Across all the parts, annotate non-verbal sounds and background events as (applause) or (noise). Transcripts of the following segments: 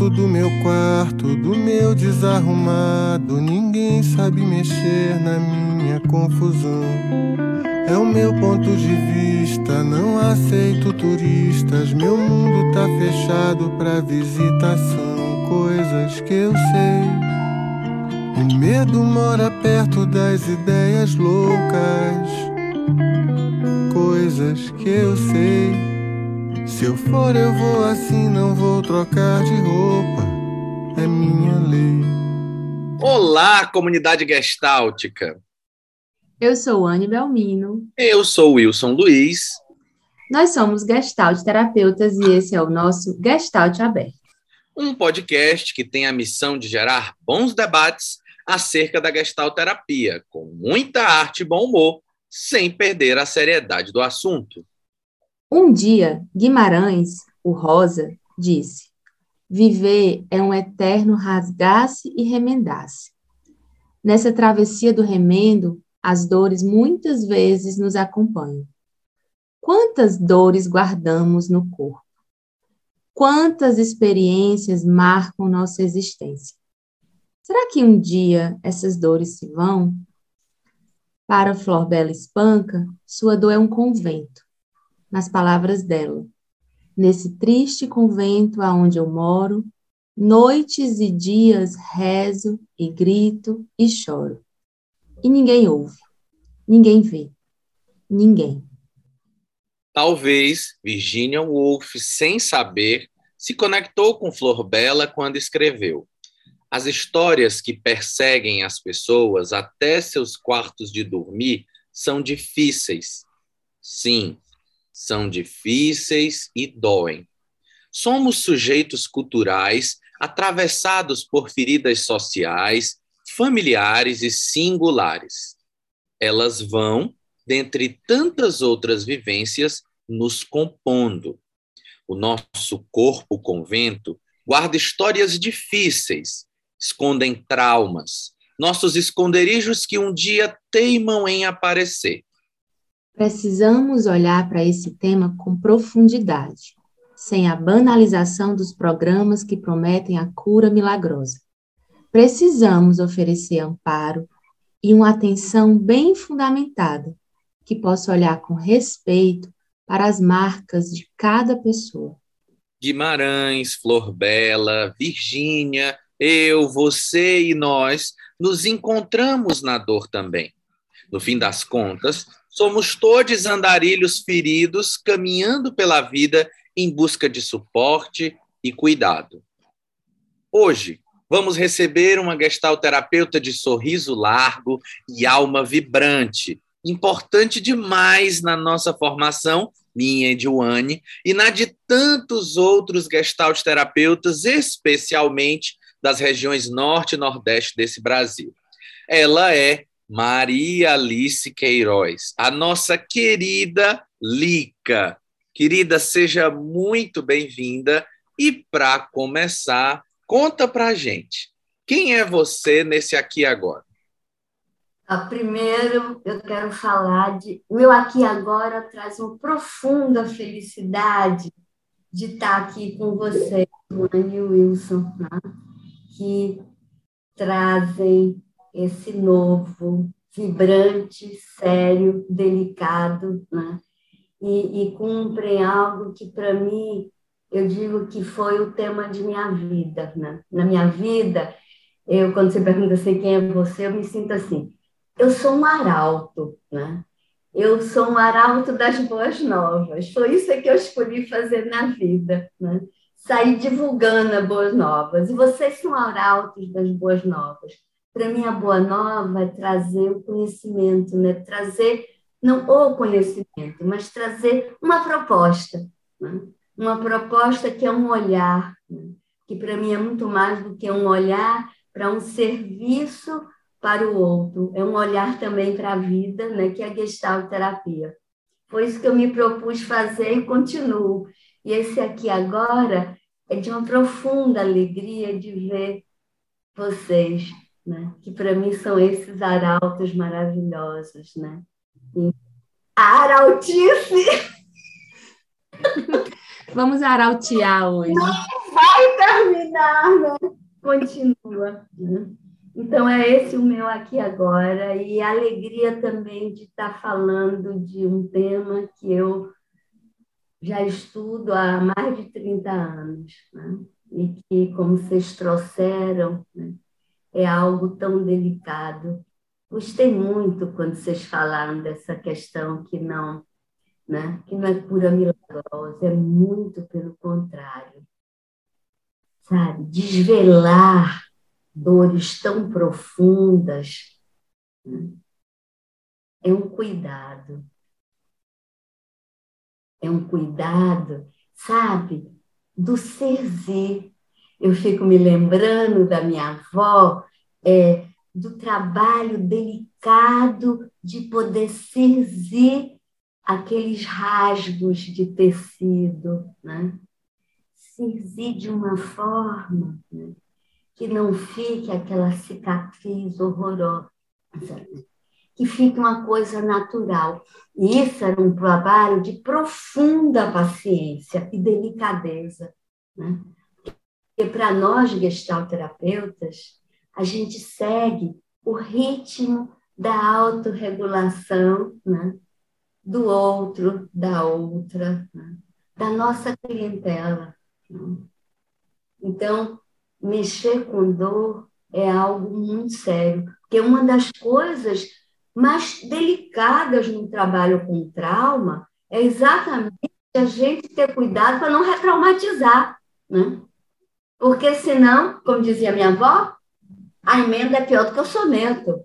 Gosto do meu quarto, do meu desarrumado. Ninguém sabe mexer na minha confusão. É o meu ponto de vista, não aceito turistas. Meu mundo tá fechado pra visitação. Coisas que eu sei. O medo mora perto das ideias loucas. Coisas que eu sei. Se eu for, eu vou assim, não vou trocar de roupa. É minha lei. Olá, comunidade gestáltica. Eu sou Anne Belmino. Eu sou Wilson Luiz. Nós somos Gestalt terapeutas e esse é o nosso Gestalt Aberto. Um podcast que tem a missão de gerar bons debates acerca da Gestalt terapia, com muita arte e bom humor, sem perder a seriedade do assunto. Um dia, Guimarães, o Rosa, disse: Viver é um eterno rasgar-se e remendar-se. Nessa travessia do remendo, as dores muitas vezes nos acompanham. Quantas dores guardamos no corpo? Quantas experiências marcam nossa existência? Será que um dia essas dores se vão? Para Flor Bela Espanca, sua dor é um convento nas palavras dela. Nesse triste convento aonde eu moro, noites e dias rezo e grito e choro. E ninguém ouve, ninguém vê, ninguém. Talvez Virginia Woolf, sem saber, se conectou com Flor Bela quando escreveu. As histórias que perseguem as pessoas até seus quartos de dormir são difíceis. Sim, são difíceis e doem. Somos sujeitos culturais atravessados por feridas sociais, familiares e singulares. Elas vão, dentre tantas outras vivências, nos compondo. O nosso corpo convento guarda histórias difíceis, escondem traumas, nossos esconderijos que um dia teimam em aparecer. Precisamos olhar para esse tema com profundidade, sem a banalização dos programas que prometem a cura milagrosa. Precisamos oferecer amparo e uma atenção bem fundamentada, que possa olhar com respeito para as marcas de cada pessoa. Guimarães, Flor Bela, Virgínia, eu, você e nós nos encontramos na dor também. No fim das contas, Somos todos andarilhos feridos caminhando pela vida em busca de suporte e cuidado. Hoje, vamos receber uma gestalterapeuta de sorriso largo e alma vibrante, importante demais na nossa formação, minha e de Wani, e na de tantos outros gestalterapeutas, especialmente das regiões norte e nordeste desse Brasil. Ela é Maria Alice Queiroz, a nossa querida Lica. Querida, seja muito bem-vinda. E para começar, conta para gente, quem é você nesse aqui agora? Ah, primeiro, eu quero falar de. Meu aqui agora traz uma profunda felicidade de estar aqui com vocês, Mãe e Wilson, né? que trazem esse novo, vibrante, sério, delicado, né? e, e cumprem algo que, para mim, eu digo que foi o tema de minha vida. Né? Na minha vida, eu, quando você pergunta assim, quem é você, eu me sinto assim, eu sou um arauto, né? Eu sou um arauto das boas novas. Foi isso que eu escolhi fazer na vida, né? Sair divulgando as boas novas. E vocês são arautos das boas novas para mim a boa nova é trazer o conhecimento, né? trazer não o conhecimento, mas trazer uma proposta, né? uma proposta que é um olhar, né? que para mim é muito mais do que um olhar para um serviço para o outro, é um olhar também para a vida, né? que é a Gestalt terapia. Foi isso que eu me propus fazer e continuo. E esse aqui agora é de uma profunda alegria de ver vocês né? que para mim são esses arautos maravilhosos. Né? E a! (laughs) Vamos arautear hoje. Não vai terminar, né? Continua. Né? Então, é esse o meu aqui agora, e a alegria também de estar falando de um tema que eu já estudo há mais de 30 anos, né? e que, como vocês trouxeram, né? É algo tão delicado. Gostei muito quando vocês falaram dessa questão que não, né? que não é cura milagrosa, é muito pelo contrário. Sabe? Desvelar dores tão profundas né? é um cuidado. É um cuidado, sabe, do ser Eu fico me lembrando da minha avó, é, do trabalho delicado de poder serzir aqueles rasgos de tecido, né? Serzir de uma forma né? que não fique aquela cicatriz horrorosa, que fique uma coisa natural. E isso era um trabalho de profunda paciência e delicadeza. Né? Porque para nós, gestalterapeutas, a gente segue o ritmo da autorregulação né? do outro, da outra, né? da nossa clientela. Né? Então, mexer com dor é algo muito sério, porque uma das coisas mais delicadas no trabalho com trauma é exatamente a gente ter cuidado para não retraumatizar, né? Porque senão, como dizia minha avó, a emenda é pior do que o soneto.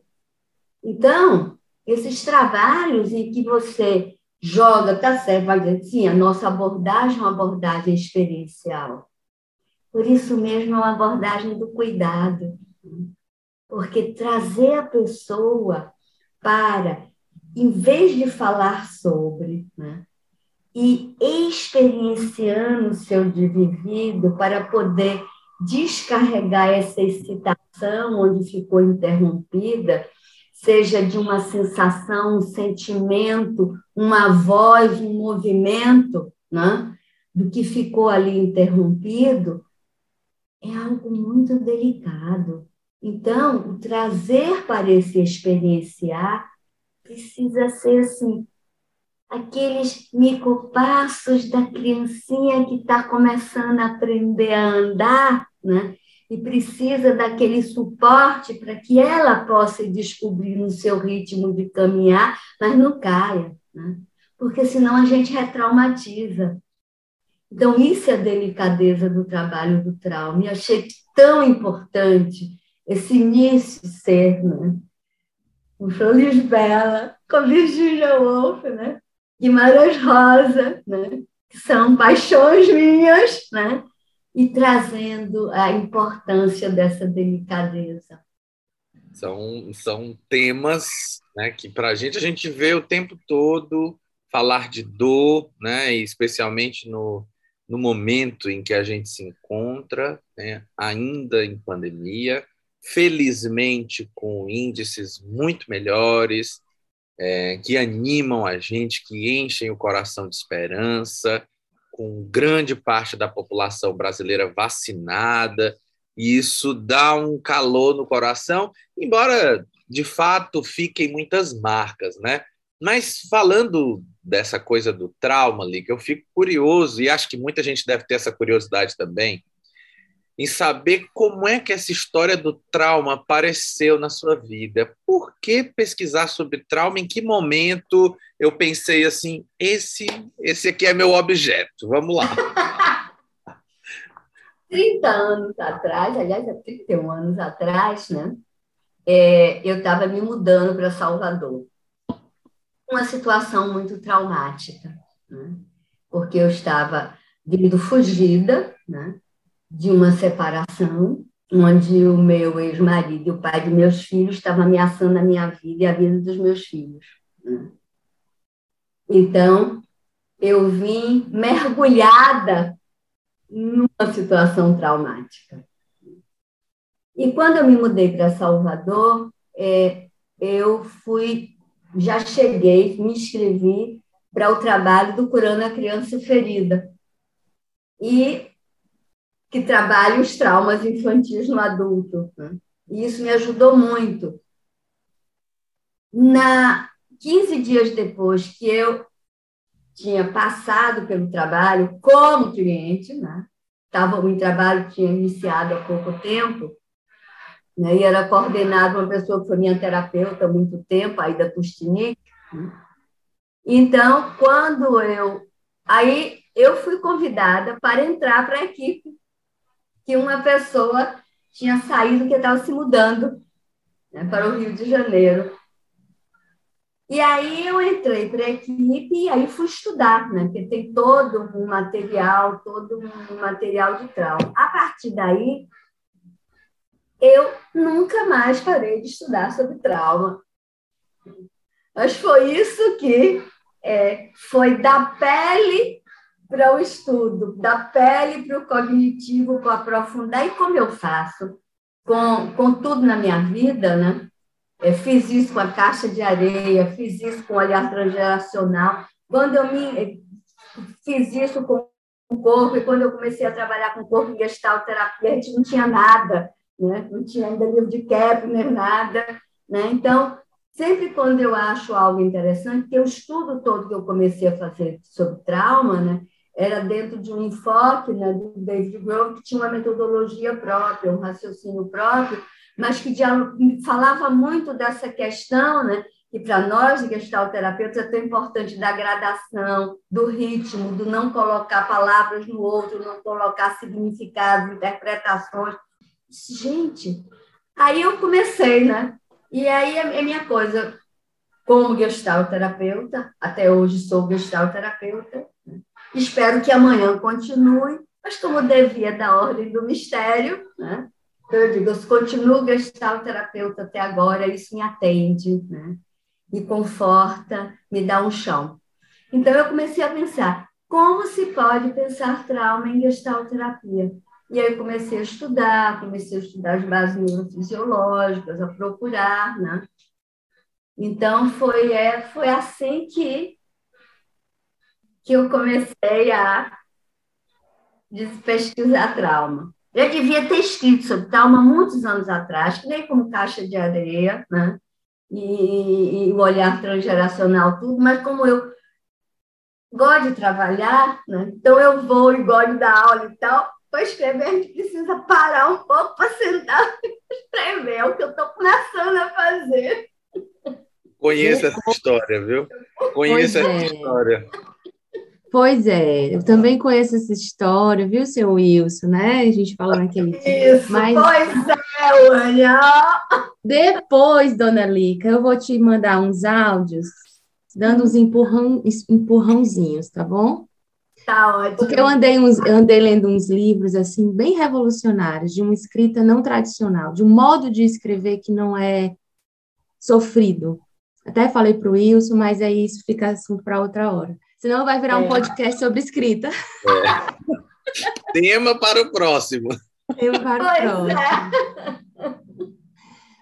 Então, esses trabalhos em que você joga, tá certo, vai dizer, sim, a nossa abordagem é uma abordagem experiencial. Por isso mesmo é uma abordagem do cuidado, porque trazer a pessoa para, em vez de falar sobre, né, e experienciando o seu vivido para poder descarregar essa excitação onde ficou interrompida, seja de uma sensação, um sentimento, uma voz, um movimento, né? do que ficou ali interrompido, é algo muito delicado. Então, o trazer para esse experienciar precisa ser assim, aqueles micropassos da criancinha que está começando a aprender a andar, né? E precisa daquele suporte para que ela possa descobrir no seu ritmo de caminhar, mas não caia, né? Porque senão a gente retraumatiza. Então, isso é a delicadeza do trabalho do trauma. E achei tão importante esse início ser, né? Com Feliz Bela, com Virginia Woolf, né? Guimarães Rosa, né? que são paixões minhas, né? e trazendo a importância dessa delicadeza. São, são temas né, que, para a gente, a gente vê o tempo todo falar de dor, né, especialmente no, no momento em que a gente se encontra, né, ainda em pandemia, felizmente com índices muito melhores, é, que animam a gente, que enchem o coração de esperança, com grande parte da população brasileira vacinada, e isso dá um calor no coração, embora de fato fiquem muitas marcas, né? Mas falando dessa coisa do trauma ali, que eu fico curioso, e acho que muita gente deve ter essa curiosidade também, em saber como é que essa história do trauma apareceu na sua vida. Por que pesquisar sobre trauma? Em que momento eu pensei assim, esse, esse aqui é meu objeto, vamos lá. (laughs) 30 anos atrás, aliás, há 31 anos atrás, né? É, eu estava me mudando para Salvador uma situação muito traumática, né? porque eu estava vindo fugida né? De uma separação, onde o meu ex-marido e o pai de meus filhos estavam ameaçando a minha vida e a vida dos meus filhos. Então, eu vim mergulhada numa situação traumática. E quando eu me mudei para Salvador, é, eu fui já cheguei, me inscrevi para o trabalho do Curando a Criança Ferida. E que trabalha os traumas infantis no adulto. Né? E isso me ajudou muito. Na 15 dias depois que eu tinha passado pelo trabalho como cliente, né? Tava, o trabalho tinha iniciado há pouco tempo, né? e era coordenado uma pessoa que foi minha terapeuta há muito tempo, a Ida Kustinic. Né? Então, quando eu... Aí eu fui convidada para entrar para a equipe, que uma pessoa tinha saído, que estava se mudando né, para o Rio de Janeiro. E aí eu entrei para a equipe e aí fui estudar, né? Porque tem todo um material, todo um material de trauma. A partir daí, eu nunca mais parei de estudar sobre trauma. Mas foi isso que é, foi da pele para o estudo, da pele para o cognitivo, para aprofundar. E como eu faço com, com tudo na minha vida, né? Fiz isso com a caixa de areia, fiz isso com o olhar transgeracional. Quando eu me fiz isso com o corpo, e quando eu comecei a trabalhar com o corpo em gestalterapia, a gente não tinha nada, né? não tinha ainda livro de nem nada. Né? Então, sempre quando eu acho algo interessante, que o estudo todo que eu comecei a fazer sobre trauma, né? Era dentro de um enfoque né, do David Grove, que tinha uma metodologia própria, um raciocínio próprio, mas que falava muito dessa questão, né, que para nós, gestalterapeutas, é tão importante da gradação, do ritmo, do não colocar palavras no outro, não colocar significados, interpretações. Gente, aí eu comecei, né? E aí é minha coisa, como gestalterapeuta, até hoje sou gestalterapeuta, né? Espero que amanhã continue, mas como devia da ordem do mistério, né? Então, eu digo, eu continuo gestalterapeuta até agora, isso me atende, né? me conforta, me dá um chão. Então, eu comecei a pensar, como se pode pensar trauma em gestalterapia? E aí eu comecei a estudar, comecei a estudar as bases neurofisiológicas, a procurar, né? Então, foi, é, foi assim que, que eu comecei a pesquisar trauma. Eu devia ter escrito sobre trauma muitos anos atrás, que nem como caixa de areia, né? E, e, o olhar transgeracional, tudo, mas como eu gosto de trabalhar, né? então eu vou e gosto de dar aula e tal, para escrever a gente precisa parar um pouco para sentar (laughs) e escrever, é o que eu estou começando a fazer. Conheço essa história, viu? Conheço essa é. história. Pois é, eu também conheço essa história, viu, seu Wilson, né? A gente falou naquele dia. Isso, Mas... pois é, Uania. Depois, dona Lica, eu vou te mandar uns áudios, dando uns empurrão, empurrãozinhos, tá bom? Tá ótimo. Porque eu andei, uns, eu andei lendo uns livros, assim, bem revolucionários, de uma escrita não tradicional, de um modo de escrever que não é sofrido. Até falei para o Wilson, mas aí isso fica assunto para outra hora. Senão vai virar um é. podcast sobre escrita. É. Tema para o próximo. Tema para o pois próximo. É.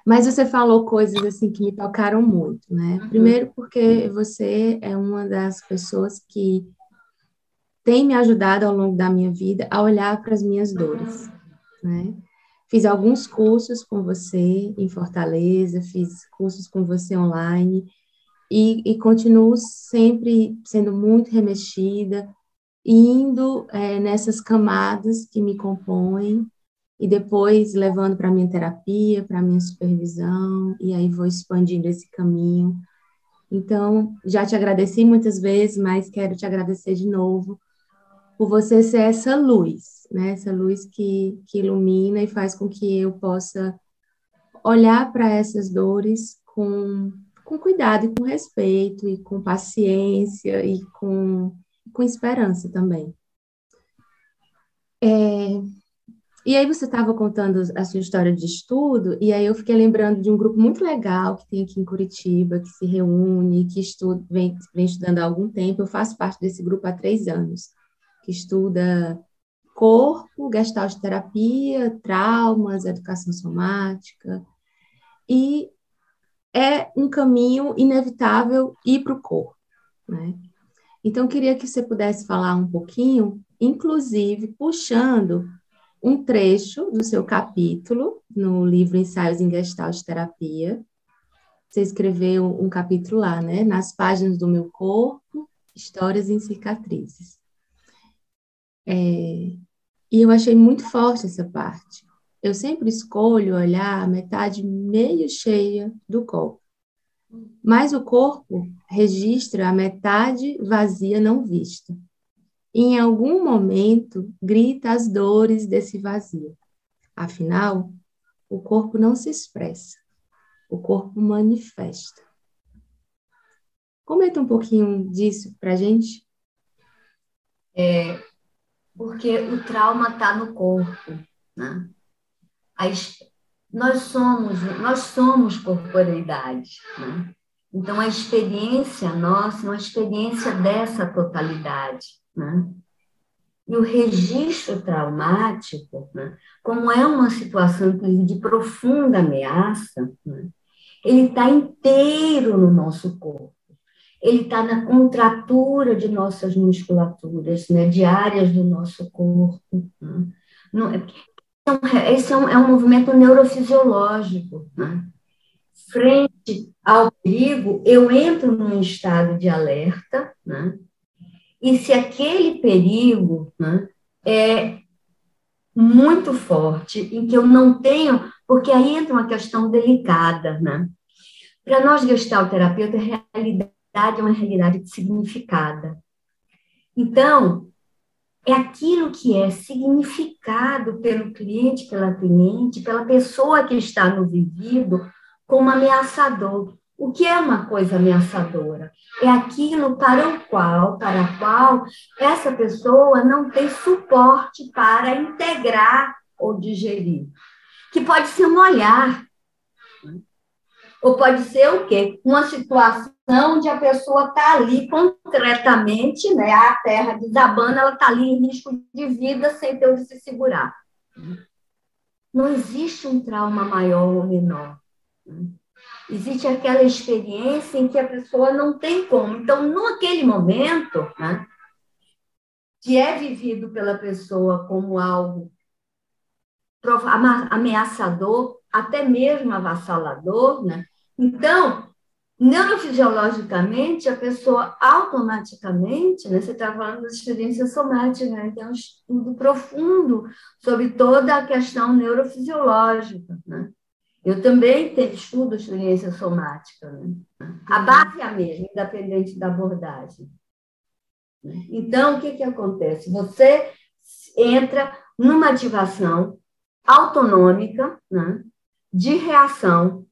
Mas você falou coisas assim que me tocaram muito, né? Uhum. Primeiro porque você é uma das pessoas que tem me ajudado ao longo da minha vida a olhar para as minhas dores, né? Fiz alguns cursos com você em Fortaleza, fiz cursos com você online, e, e continuo sempre sendo muito remexida, indo é, nessas camadas que me compõem e depois levando para minha terapia, para minha supervisão, e aí vou expandindo esse caminho. Então, já te agradeci muitas vezes, mas quero te agradecer de novo por você ser essa luz, né? Essa luz que, que ilumina e faz com que eu possa olhar para essas dores com com cuidado e com respeito, e com paciência, e com, com esperança também. É, e aí você estava contando a sua história de estudo, e aí eu fiquei lembrando de um grupo muito legal que tem aqui em Curitiba, que se reúne, que estuda, vem, vem estudando há algum tempo. Eu faço parte desse grupo há três anos, que estuda corpo, gestalt terapia, traumas, educação somática. E é um caminho inevitável ir para o corpo, né? Então, queria que você pudesse falar um pouquinho, inclusive puxando um trecho do seu capítulo no livro Ensaios em Gestalt Terapia. Você escreveu um capítulo lá, né? Nas páginas do meu corpo, histórias em cicatrizes. É, e eu achei muito forte essa parte. Eu sempre escolho olhar a metade meio cheia do copo. Mas o corpo registra a metade vazia não vista em algum momento grita as dores desse vazio. Afinal, o corpo não se expressa, o corpo manifesta. Comenta um pouquinho disso para a gente. É, porque o trauma está no corpo, né? As, nós somos nós somos corporeidade, né? Então a experiência nossa é uma experiência dessa totalidade. Né? E o registro traumático, né, como é uma situação, de profunda ameaça, né, ele está inteiro no nosso corpo. Ele está na contratura de nossas musculaturas, né, de áreas do nosso corpo. Né. Não, é, esse é um, é um movimento neurofisiológico. Né? Frente ao perigo, eu entro num estado de alerta, né? E se aquele perigo né, é muito forte, em que eu não tenho, porque aí entra uma questão delicada, né? Para nós gestalterapeutas, a realidade é uma realidade significada. Então, é aquilo que é significado pelo cliente, pela cliente, pela pessoa que está no vivido como ameaçador. O que é uma coisa ameaçadora? É aquilo para o qual, para a qual essa pessoa não tem suporte para integrar ou digerir. Que pode ser um olhar. Ou pode ser o quê? Uma situação onde a pessoa está ali concretamente, né? A terra desabando, ela está ali em risco de vida sem ter onde se segurar. Não existe um trauma maior ou menor. Existe aquela experiência em que a pessoa não tem como. Então, naquele momento, né, que é vivido pela pessoa como algo ameaçador, até mesmo avassalador, né? Então, neurofisiologicamente, a pessoa automaticamente, né, você está falando da experiência somática, né, tem um estudo profundo sobre toda a questão neurofisiológica, né? Eu também tenho, estudo experiência somática. Né? A base é a mesma, independente da abordagem. Então, o que, que acontece? Você entra numa ativação autonômica né? de reação,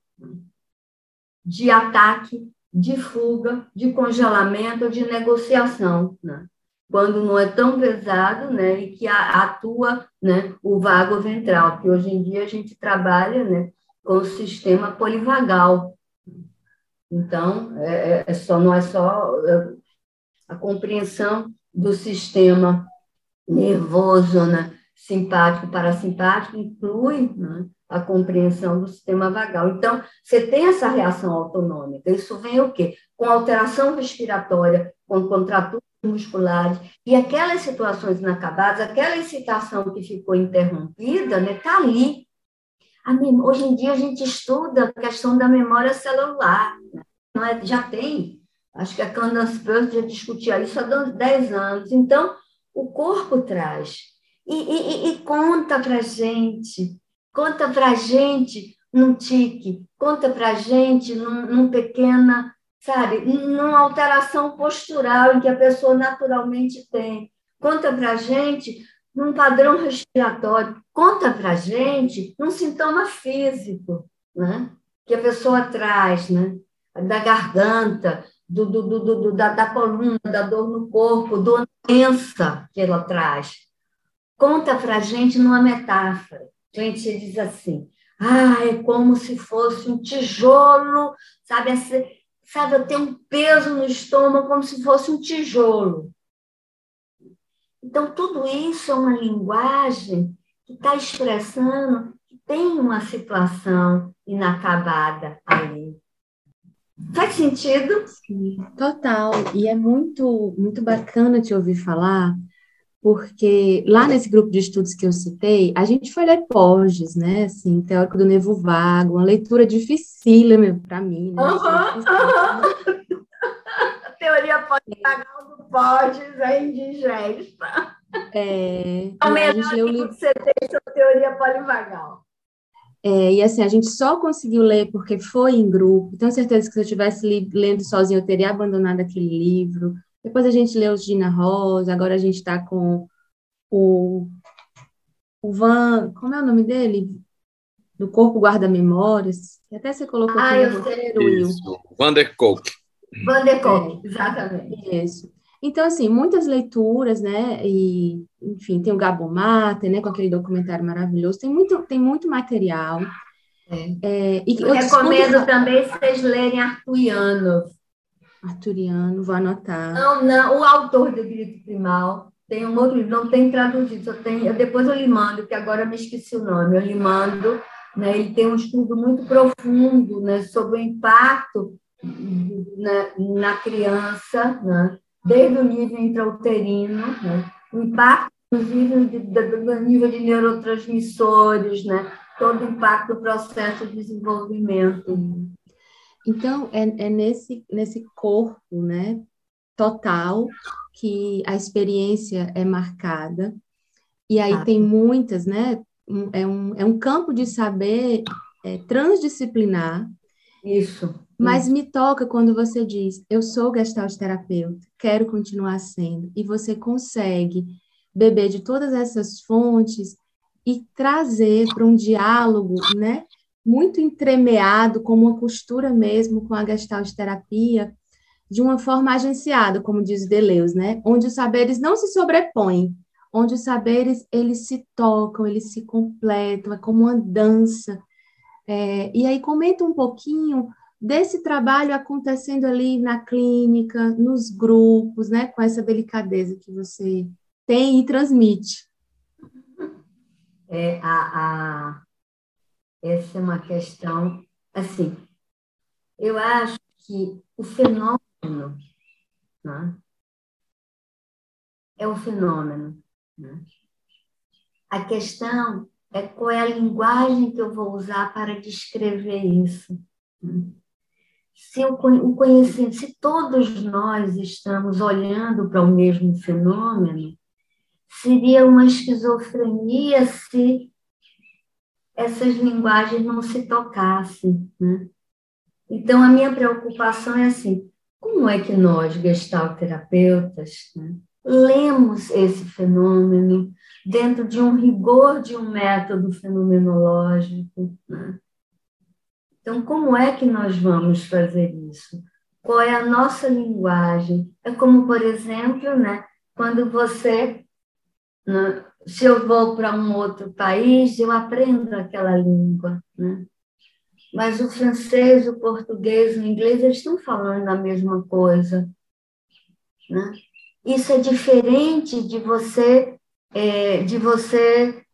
de ataque, de fuga, de congelamento, de negociação. Né? quando não é tão pesado, né, e que atua, né, o vago ventral, que hoje em dia a gente trabalha, né, com o sistema polivagal. Então, é, é, é só, não é só é, a compreensão do sistema nervoso, né? simpático, parasimpático, inclui né? A compreensão do sistema vagal. Então, você tem essa reação autonômica. Isso vem o quê? Com alteração respiratória, com contraturas musculares, e aquelas situações inacabadas, aquela excitação que ficou interrompida, né? Tá ali Hoje em dia a gente estuda a questão da memória celular, né? não é? já tem, acho que a Candace Peirce já discutia isso há 10 anos. Então, o corpo traz. E, e, e conta para gente, conta para gente num tique, conta para gente num, num pequena, sabe, numa alteração postural em que a pessoa naturalmente tem. Conta para gente num padrão respiratório. Conta para gente um sintoma físico, né? Que a pessoa traz, né? Da garganta, do, do, do, do da, da coluna, da dor no corpo, do doença que ela traz. Conta para gente numa metáfora. Gente diz assim, ah, é como se fosse um tijolo, sabe? Sabe, eu tenho um peso no estômago como se fosse um tijolo. Então, tudo isso é uma linguagem que está expressando que tem uma situação inacabada ali. Faz sentido? Sim, total. E é muito, muito bacana te ouvir falar, porque lá nesse grupo de estudos que eu citei, a gente foi ler Porges, né, assim, Teórico do Nevo Vago, uma leitura dificílima para mim, né? Uhum, (laughs) Teoria polivagal do Porges é indigesta. É, é o melhor livro que você tem sobre teoria polivagal. É, e assim, a gente só conseguiu ler porque foi em grupo. Tenho certeza que se eu estivesse lendo sozinho, eu teria abandonado aquele livro. Depois a gente leu os Gina Rosa, agora a gente está com o, o Van, como é o nome dele? Do Corpo Guarda Memórias. Até você colocou ah, aqui no roteiro, Will. Van der Kolk. Van der Kolk, é, exatamente. Isso. Então, assim, muitas leituras, né? E, enfim, tem o Gabo Mate, né? Com aquele documentário maravilhoso. Tem muito, tem muito material. É. É, e eu, eu recomendo discuto... também vocês lerem Arturiano. Arturiano, vou anotar. Não, não, o autor do Grito Primal. Tem um outro livro, não tem traduzido, só tem, eu, depois eu lhe mando, que agora eu me esqueci o nome, eu lhe mando. Né, ele tem um estudo muito profundo né, sobre o impacto na, na criança, né, desde o nível intrauterino, né? o impacto, inclusive, do nível de neurotransmissores, né? todo o impacto do processo de desenvolvimento. Então, é, é nesse, nesse corpo né, total que a experiência é marcada, e aí ah. tem muitas, né? É um, é um campo de saber é, transdisciplinar. Isso. Mas me toca quando você diz, eu sou gestalt terapeuta, quero continuar sendo, e você consegue beber de todas essas fontes e trazer para um diálogo, né, muito entremeado, como uma costura mesmo com a gestalt terapia, de uma forma agenciada, como diz Deleuze, né, onde os saberes não se sobrepõem, onde os saberes eles se tocam, eles se completam, é como uma dança. É, e aí comenta um pouquinho desse trabalho acontecendo ali na clínica, nos grupos, né, com essa delicadeza que você tem e transmite. É, a, a, essa é uma questão, assim, eu acho que o fenômeno né, é um fenômeno. Né? A questão é qual é a linguagem que eu vou usar para descrever isso. Né? se o conhecimento, se todos nós estamos olhando para o mesmo fenômeno, seria uma esquizofrenia se essas linguagens não se tocassem. Né? Então, a minha preocupação é assim: como é que nós, gestalterapeutas, né, lemos esse fenômeno dentro de um rigor de um método fenomenológico? Né? Então, como é que nós vamos fazer isso? Qual é a nossa linguagem? É como, por exemplo, né, quando você, né, se eu vou para um outro país, eu aprendo aquela língua, né? Mas o francês, o português, o inglês, eles estão falando a mesma coisa, né? Isso é diferente de você, é, de você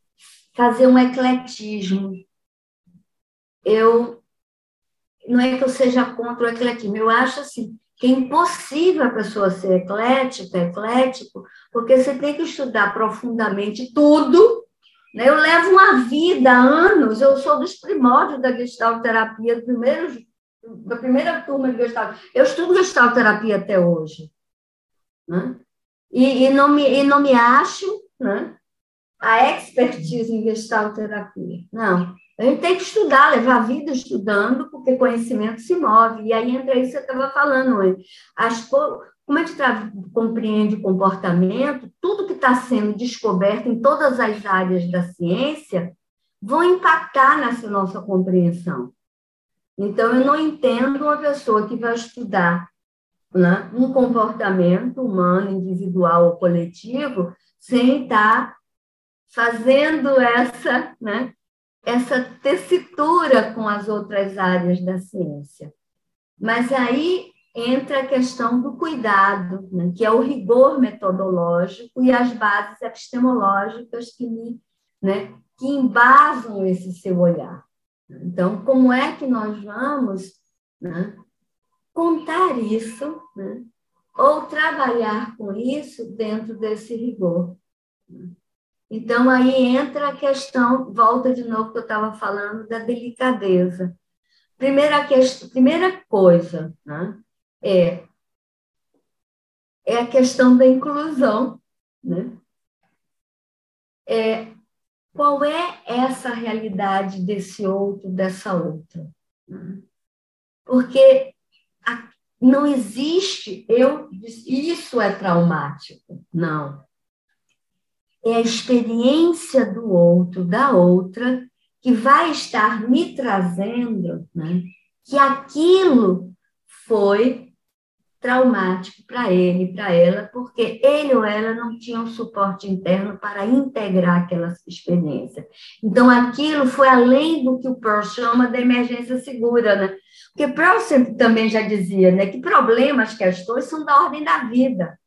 fazer um ecletismo. Eu não é que eu seja contra o ecletismo, eu acho assim, que é impossível a pessoa ser eclética, eclético, porque você tem que estudar profundamente tudo. Né? Eu levo uma vida, anos, eu sou dos primórdios da gestalterapia, primeiros, da primeira turma de gestalt. Eu estudo gestalterapia até hoje. Né? E, e, não me, e não me acho né, a expertise em gestalterapia. Não, a gente tem que estudar, levar a vida estudando, porque conhecimento se move. E aí entra isso que você estava falando As, como a gente compreende o comportamento, tudo que está sendo descoberto em todas as áreas da ciência vão impactar nessa nossa compreensão. Então, eu não entendo uma pessoa que vai estudar né, um comportamento humano, individual ou coletivo, sem estar fazendo essa, né, essa tessitura com as outras áreas da ciência. Mas aí entra a questão do cuidado, né, que é o rigor metodológico e as bases epistemológicas que, né, que embasam esse seu olhar. Então, como é que nós vamos né, contar isso, né, ou trabalhar com isso dentro desse rigor? Então, aí entra a questão, volta de novo que eu estava falando, da delicadeza. Primeira, questão, primeira coisa né, é, é a questão da inclusão. Né? É, qual é essa realidade desse outro, dessa outra? Né? Porque não existe, eu, isso é traumático. Não é a experiência do outro, da outra, que vai estar me trazendo né, que aquilo foi traumático para ele, para ela, porque ele ou ela não tinha um suporte interno para integrar aquela experiência. Então, aquilo foi além do que o Pearl chama da emergência segura, né? Porque Pearl sempre também já dizia né, que problemas, questões são da ordem da vida.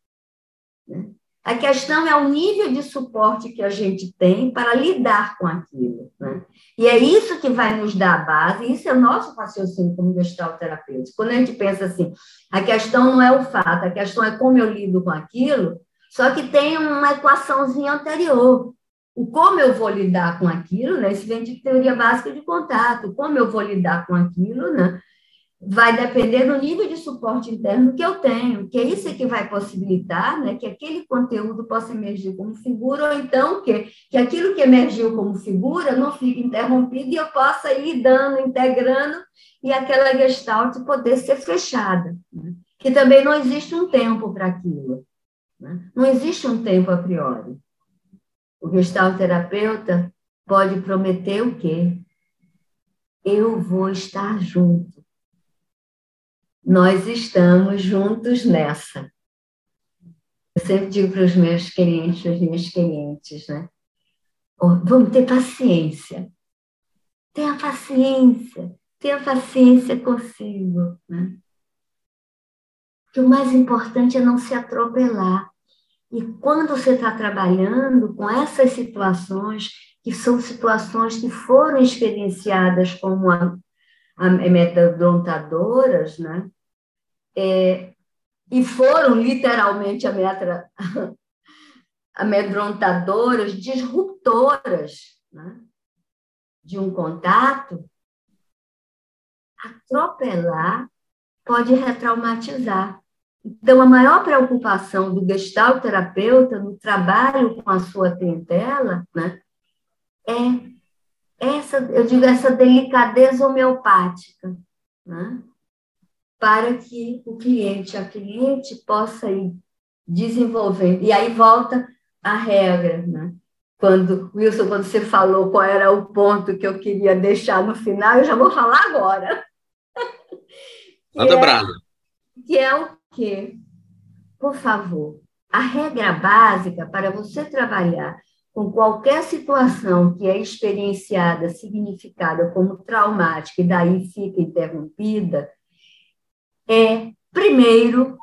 Né? A questão é o nível de suporte que a gente tem para lidar com aquilo. Né? E é isso que vai nos dar a base, isso é o nosso raciocínio como gestal terapêutico. Quando a gente pensa assim, a questão não é o fato, a questão é como eu lido com aquilo, só que tem uma equaçãozinha anterior. O como eu vou lidar com aquilo, né? Isso vem de teoria básica de contato. Como eu vou lidar com aquilo, né? Vai depender do nível de suporte interno que eu tenho, que é isso que vai possibilitar né, que aquele conteúdo possa emergir como figura, ou então que, que aquilo que emergiu como figura não fique interrompido e eu possa ir dando, integrando, e aquela gestalt poder ser fechada. Né? Que também não existe um tempo para aquilo. Né? Não existe um tempo a priori. O gestalt terapeuta pode prometer o quê? Eu vou estar junto nós estamos juntos nessa. Eu sempre digo para os meus clientes, as minhas clientes, né? vamos ter paciência. Tenha paciência, tenha paciência consigo. Né? O mais importante é não se atropelar. E quando você está trabalhando com essas situações, que são situações que foram experienciadas como amedrontadoras, né? É, e foram literalmente (laughs) amedrontadoras, disruptoras né? de um contato, atropelar pode retraumatizar. Então, a maior preocupação do gestalterapeuta no trabalho com a sua clientela né, é essa, eu digo, essa delicadeza homeopática, né? para que o cliente, a cliente possa ir desenvolvendo. E aí volta a regra, né? Quando, Wilson, quando você falou qual era o ponto que eu queria deixar no final, eu já vou falar agora. (laughs) Manda é, Que é o quê? Por favor, a regra básica para você trabalhar com qualquer situação que é experienciada, significada como traumática e daí fica interrompida, é, primeiro,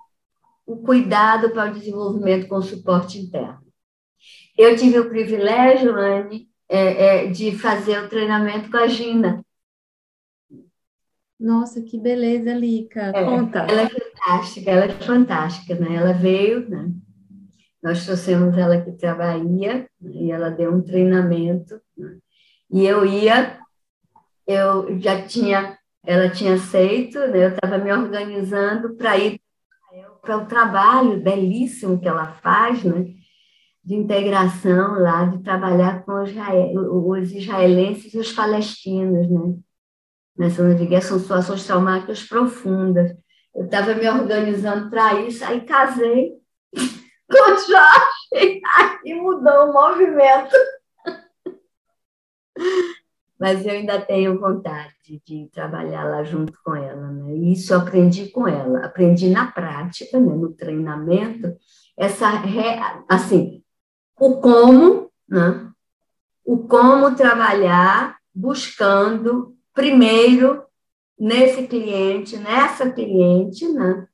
o cuidado para o desenvolvimento com suporte interno. Eu tive o privilégio, Anne, é, é, de fazer o treinamento com a Gina. Nossa, que beleza, Lica. É, Conta. Ela é fantástica, ela é fantástica, né? Ela veio, né? Nós trouxemos ela aqui para a Bahia né, e ela deu um treinamento. Né? E eu ia, eu já tinha, ela tinha aceito, né? eu estava me organizando para ir para o trabalho belíssimo que ela faz, né? de integração lá, de trabalhar com os, israelenses e os palestinos, né? Nessa guerra são situações traumáticas profundas. Eu estava me organizando para isso, aí casei com o Jorge, aí mudou o movimento. Mas eu ainda tenho vontade de trabalhar lá junto com ela, né? Isso eu aprendi com ela, aprendi na prática, né? no treinamento, essa re... assim, o como, né? O como trabalhar buscando primeiro nesse cliente, nessa cliente, né?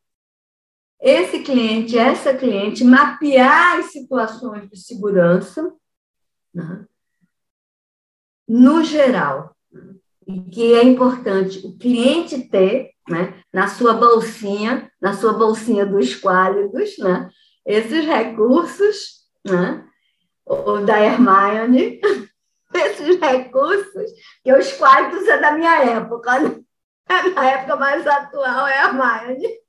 Esse cliente, essa cliente, mapear as situações de segurança, né? no geral, e que é importante o cliente ter, né, na sua bolsinha, na sua bolsinha dos quálidos, né, esses recursos, né, ou da Hermione, (laughs) esses recursos, que os quartos é da minha época, né? (laughs) na época mais atual é a Hermione.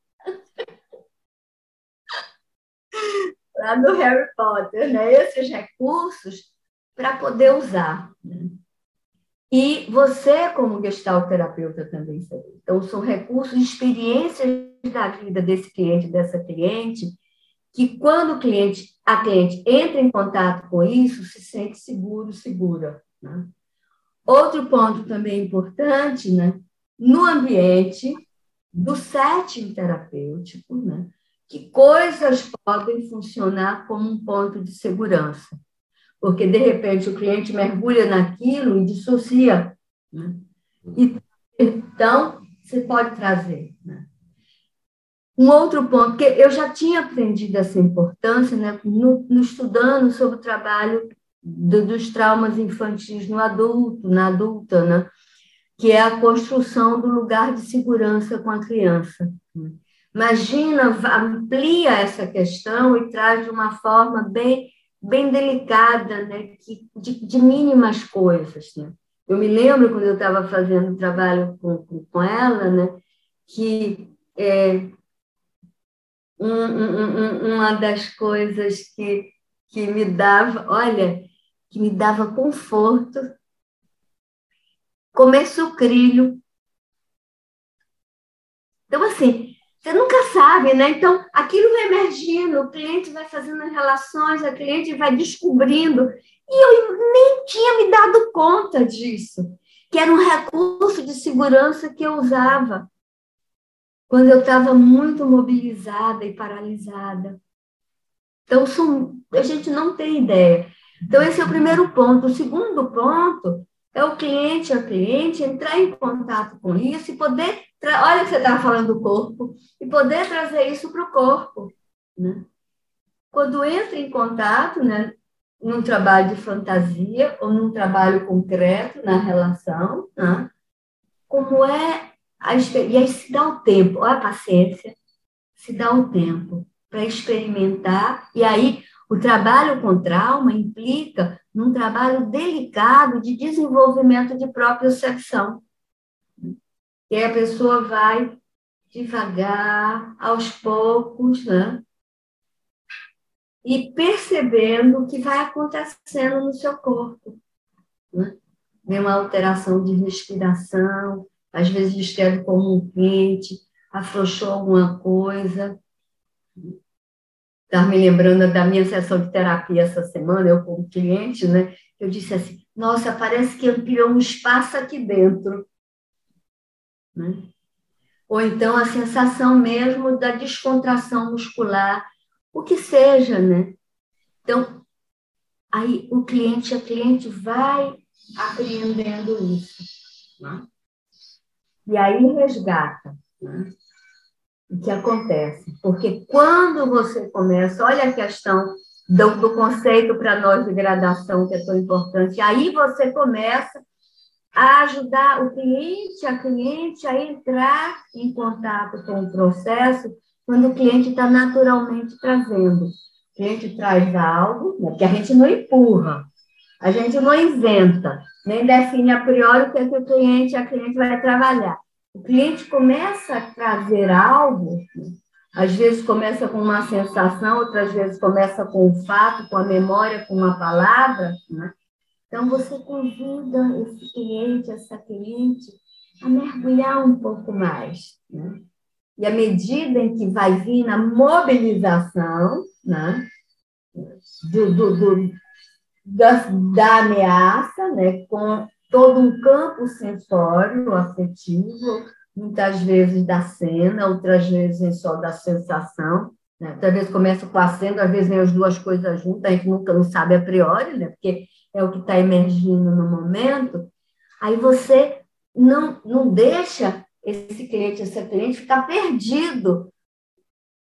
Lá do Harry Potter, né? esses recursos para poder usar. Né? E você, como gestalterapeuta, também sabe. Então, são recursos, experiências da vida desse cliente, dessa cliente, que quando o cliente, a cliente entra em contato com isso, se sente seguro, segura. Né? Outro ponto também importante, né? no ambiente do setting terapêutico, né? Que coisas podem funcionar como um ponto de segurança. Porque, de repente, o cliente mergulha naquilo e dissocia. Né? E, então, você pode trazer. Né? Um outro ponto, que eu já tinha aprendido essa importância né, no, no estudando sobre o trabalho do, dos traumas infantis no adulto, na adulta, né, que é a construção do lugar de segurança com a criança. Imagina, amplia essa questão e traz de uma forma bem, bem delicada, né, que, de, de mínimas coisas. Né? Eu me lembro quando eu estava fazendo trabalho com, com, com ela, né, que é, um, um, uma das coisas que, que me dava, olha, que me dava conforto, comer sucrilho. Então, assim, você nunca sabe, né? Então, aquilo vai emergindo, o cliente vai fazendo relações, a cliente vai descobrindo. E eu nem tinha me dado conta disso, que era um recurso de segurança que eu usava quando eu estava muito mobilizada e paralisada. Então, a gente não tem ideia. Então, esse é o primeiro ponto. O segundo ponto é o cliente, a cliente, entrar em contato com isso e poder. Olha que você estava falando do corpo, e poder trazer isso para o corpo. Né? Quando entra em contato, né, num trabalho de fantasia ou num trabalho concreto na relação, né, como é e aí se dá o tempo, olha a paciência, se dá o tempo para experimentar, e aí o trabalho com trauma implica num trabalho delicado de desenvolvimento de propriocepção. E aí a pessoa vai devagar, aos poucos, né? E percebendo o que vai acontecendo no seu corpo. Né? Uma alteração de respiração, às vezes descreve como um quente, afrouxou alguma coisa. Estava me lembrando da minha sessão de terapia essa semana, eu como cliente, né? Eu disse assim, nossa, parece que ampliou um espaço aqui dentro. Né? Ou então a sensação mesmo da descontração muscular, o que seja, né? Então, aí o cliente, a cliente vai apreendendo isso. Né? E aí resgata. Né? O que acontece? Porque quando você começa, olha a questão do, do conceito para nós de gradação, que é tão importante, aí você começa a ajudar o cliente, a cliente a entrar em contato com o processo quando o cliente está naturalmente trazendo. O cliente traz algo, né, porque a gente não empurra, a gente não inventa, nem define a priori o que, é que o cliente, a cliente vai trabalhar. O cliente começa a trazer algo, às vezes começa com uma sensação, outras vezes começa com um fato, com a memória, com uma palavra. Né? Então, você convida esse cliente, essa cliente, a mergulhar um pouco mais. Né? E à medida em que vai vir na mobilização né? do, do, do da, da ameaça, né? com todo um campo sensório, afetivo, muitas vezes da cena, outras vezes só da sensação. Né? Às vezes começa com a cena, às vezes vem as duas coisas juntas, a gente nunca não sabe a priori, né? porque é o que está emergindo no momento. Aí você não, não deixa esse cliente, essa cliente ficar perdido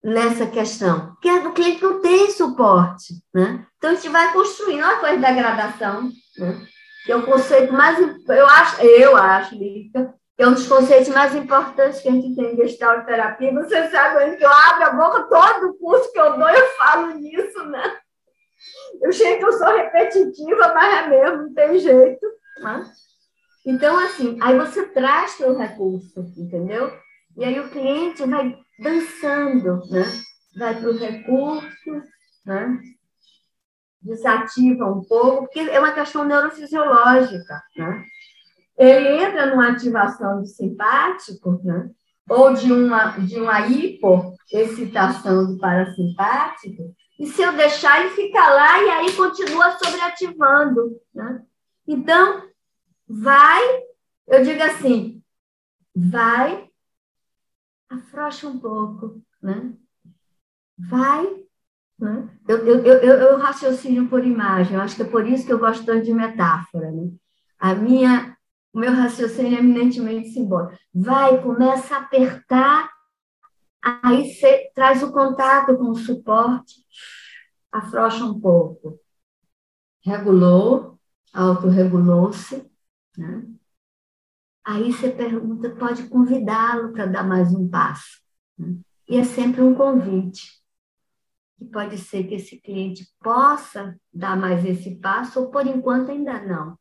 nessa questão, porque o cliente não tem suporte, né? Então a gente vai construindo a coisa da gradação, né? que é o conceito mais, eu acho, eu acho, Lírica, que é um dos conceitos mais importantes que a gente tem em gestalt terapia. Você sabe que eu abro a boca todo o curso que eu dou, eu falo nisso, né? Eu sei que eu sou repetitiva, mas é mesmo, não tem jeito. Né? Então, assim, aí você traz seu recurso, entendeu? E aí o cliente vai dançando, né? Vai para o recurso, né? Desativa um pouco, porque é uma questão neurofisiológica, né? Ele entra numa ativação de simpático, né? Ou de uma, de uma hipoexcitação do parasimpático, e se eu deixar, ele fica lá e aí continua sobreativando, né? Então, vai, eu digo assim, vai, afrouxa um pouco, né? Vai, né? Eu, eu, eu, eu raciocínio por imagem, eu acho que é por isso que eu gosto tanto de metáfora, né? A minha, o meu raciocínio é eminentemente simbólico. Vai, começa a apertar, aí você traz o contato com o suporte, afrouxa um pouco. Regulou, autorregulou-se, né? Aí você pergunta, pode convidá-lo para dar mais um passo. Né? E é sempre um convite. Que pode ser que esse cliente possa dar mais esse passo, ou por enquanto ainda não.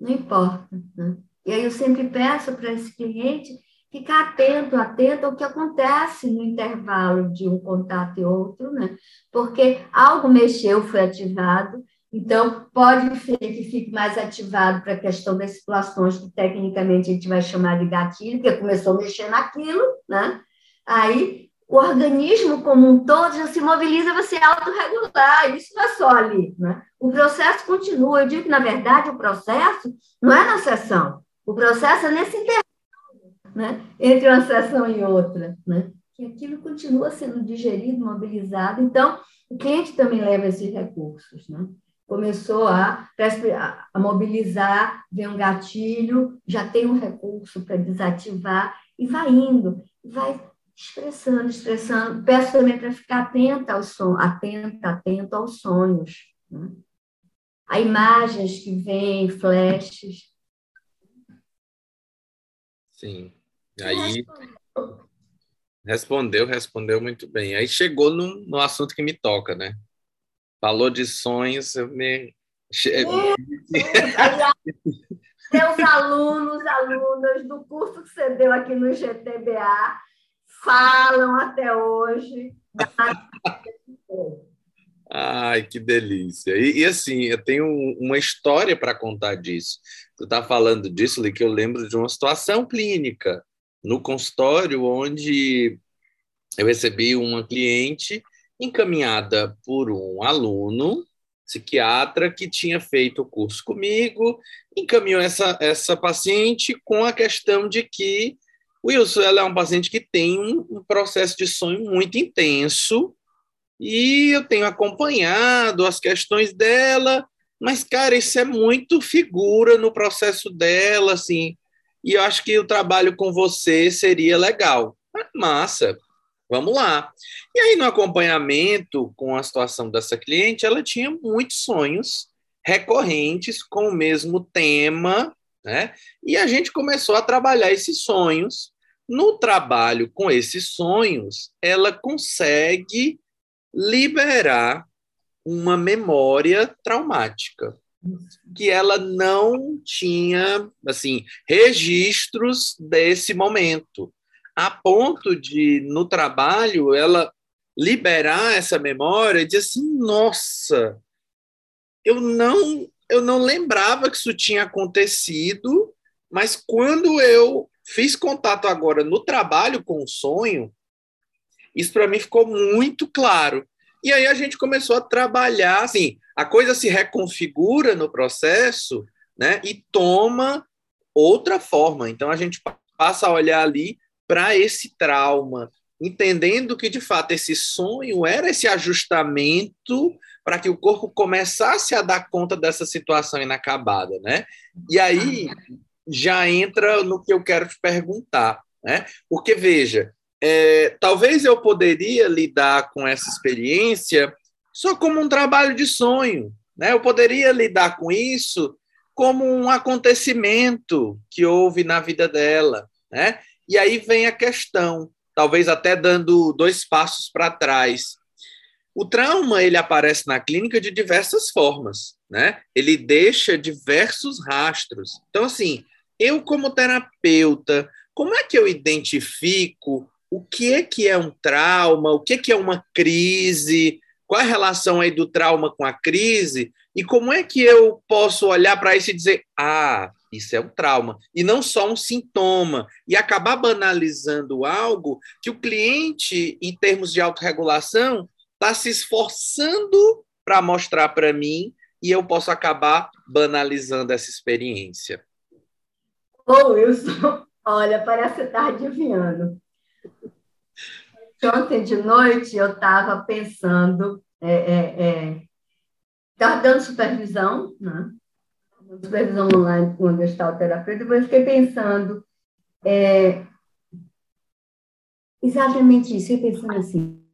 Não importa. Né? E aí eu sempre peço para esse cliente ficar atento, atento ao que acontece no intervalo de um contato e outro, né? Porque algo mexeu, foi ativado, então, pode ser que fique mais ativado para a questão das situações que tecnicamente a gente vai chamar de gatilho, porque começou a mexer naquilo, né? Aí o organismo como um todo já se mobiliza para se autorregular, isso não é só ali, né? O processo continua. Eu digo que, na verdade, o processo não é na sessão, o processo é nesse intervalo, né? Entre uma sessão e outra, né? Que aquilo continua sendo digerido, mobilizado. Então, o cliente também leva esses recursos, né? começou a, a mobilizar, vem um gatilho, já tem um recurso para desativar, e vai indo, vai expressando, expressando. Peço também para ficar atenta aos sonhos, atenta, atento aos sonhos. Né? A imagens que vêm, flashes. Sim. Aí respondeu, respondeu muito bem. Aí chegou no, no assunto que me toca, né? Falou de sonhos, eu me. (laughs) Seus alunos, alunas do curso que você deu aqui no GTBA falam até hoje. Ai, que delícia. E, e, assim, eu tenho uma história para contar disso. Tu está falando disso, que eu lembro de uma situação clínica no consultório onde eu recebi uma cliente encaminhada por um aluno psiquiatra que tinha feito o curso comigo, encaminhou essa, essa paciente com a questão de que Wilson ela é um paciente que tem um, um processo de sonho muito intenso e eu tenho acompanhado as questões dela, mas, cara, isso é muito figura no processo dela, assim, e eu acho que o trabalho com você seria legal. Massa, Vamos lá. E aí, no acompanhamento com a situação dessa cliente, ela tinha muitos sonhos recorrentes com o mesmo tema, né? E a gente começou a trabalhar esses sonhos. No trabalho com esses sonhos, ela consegue liberar uma memória traumática que ela não tinha assim registros desse momento a ponto de, no trabalho, ela liberar essa memória e dizer assim: nossa, eu não, eu não lembrava que isso tinha acontecido, mas quando eu fiz contato agora no trabalho com o sonho, isso para mim ficou muito claro. E aí a gente começou a trabalhar, assim, a coisa se reconfigura no processo, né, e toma outra forma. Então a gente passa a olhar ali para esse trauma, entendendo que de fato esse sonho era esse ajustamento para que o corpo começasse a dar conta dessa situação inacabada, né? E aí já entra no que eu quero te perguntar, né? Porque veja, é, talvez eu poderia lidar com essa experiência só como um trabalho de sonho, né? Eu poderia lidar com isso como um acontecimento que houve na vida dela, né? E aí vem a questão, talvez até dando dois passos para trás. O trauma ele aparece na clínica de diversas formas, né? Ele deixa diversos rastros. Então, assim, eu como terapeuta, como é que eu identifico o que é que é um trauma, o que é que é uma crise, qual é a relação aí do trauma com a crise e como é que eu posso olhar para isso e dizer, ah, isso é um trauma, e não só um sintoma, e acabar banalizando algo que o cliente, em termos de autorregulação, está se esforçando para mostrar para mim e eu posso acabar banalizando essa experiência. Ô, Wilson, (laughs) olha, parece que está adivinhando. Ontem de noite eu estava pensando, é, é, é, estava dando supervisão, né? supervisão online com o Gestalt terapeuta, depois fiquei pensando é, exatamente isso, eu pensando assim,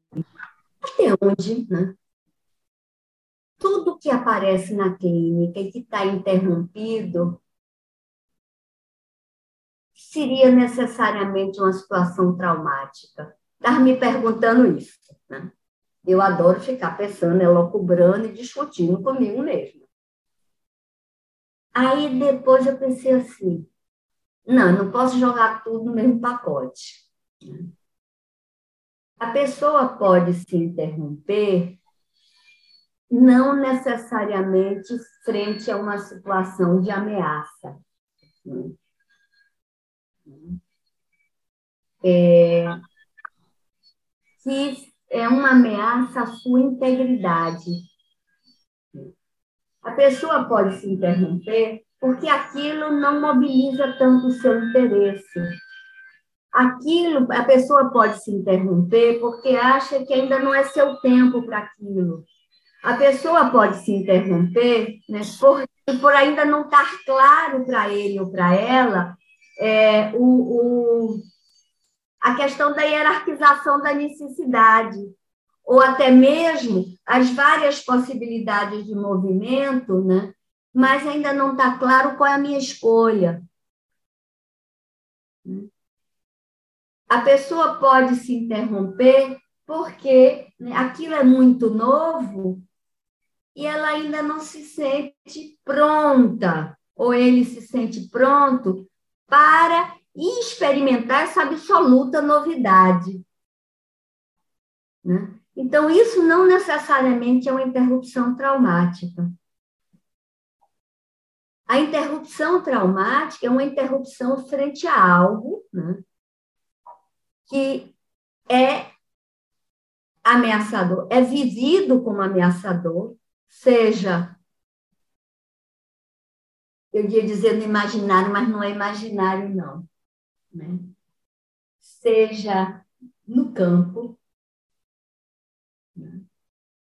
até onde, né? Tudo que aparece na clínica e que está interrompido seria necessariamente uma situação traumática. Estava me perguntando isso. Né? Eu adoro ficar pensando, elocubrando e discutindo comigo mesmo. Aí depois eu pensei assim, não, não posso jogar tudo no mesmo pacote. A pessoa pode se interromper não necessariamente frente a uma situação de ameaça. É, que é uma ameaça à sua integridade. A pessoa pode se interromper porque aquilo não mobiliza tanto o seu interesse. Aquilo, a pessoa pode se interromper porque acha que ainda não é seu tempo para aquilo. A pessoa pode se interromper né, por, por ainda não estar claro para ele ou para ela é, o, o, a questão da hierarquização da necessidade ou até mesmo as várias possibilidades de movimento, né? mas ainda não está claro qual é a minha escolha. A pessoa pode se interromper porque né, aquilo é muito novo e ela ainda não se sente pronta, ou ele se sente pronto para experimentar essa absoluta novidade. Né? Então, isso não necessariamente é uma interrupção traumática. A interrupção traumática é uma interrupção frente a algo né, que é ameaçador, é vivido como ameaçador, seja, eu ia dizer no imaginário, mas não é imaginário, não. Né? Seja no campo,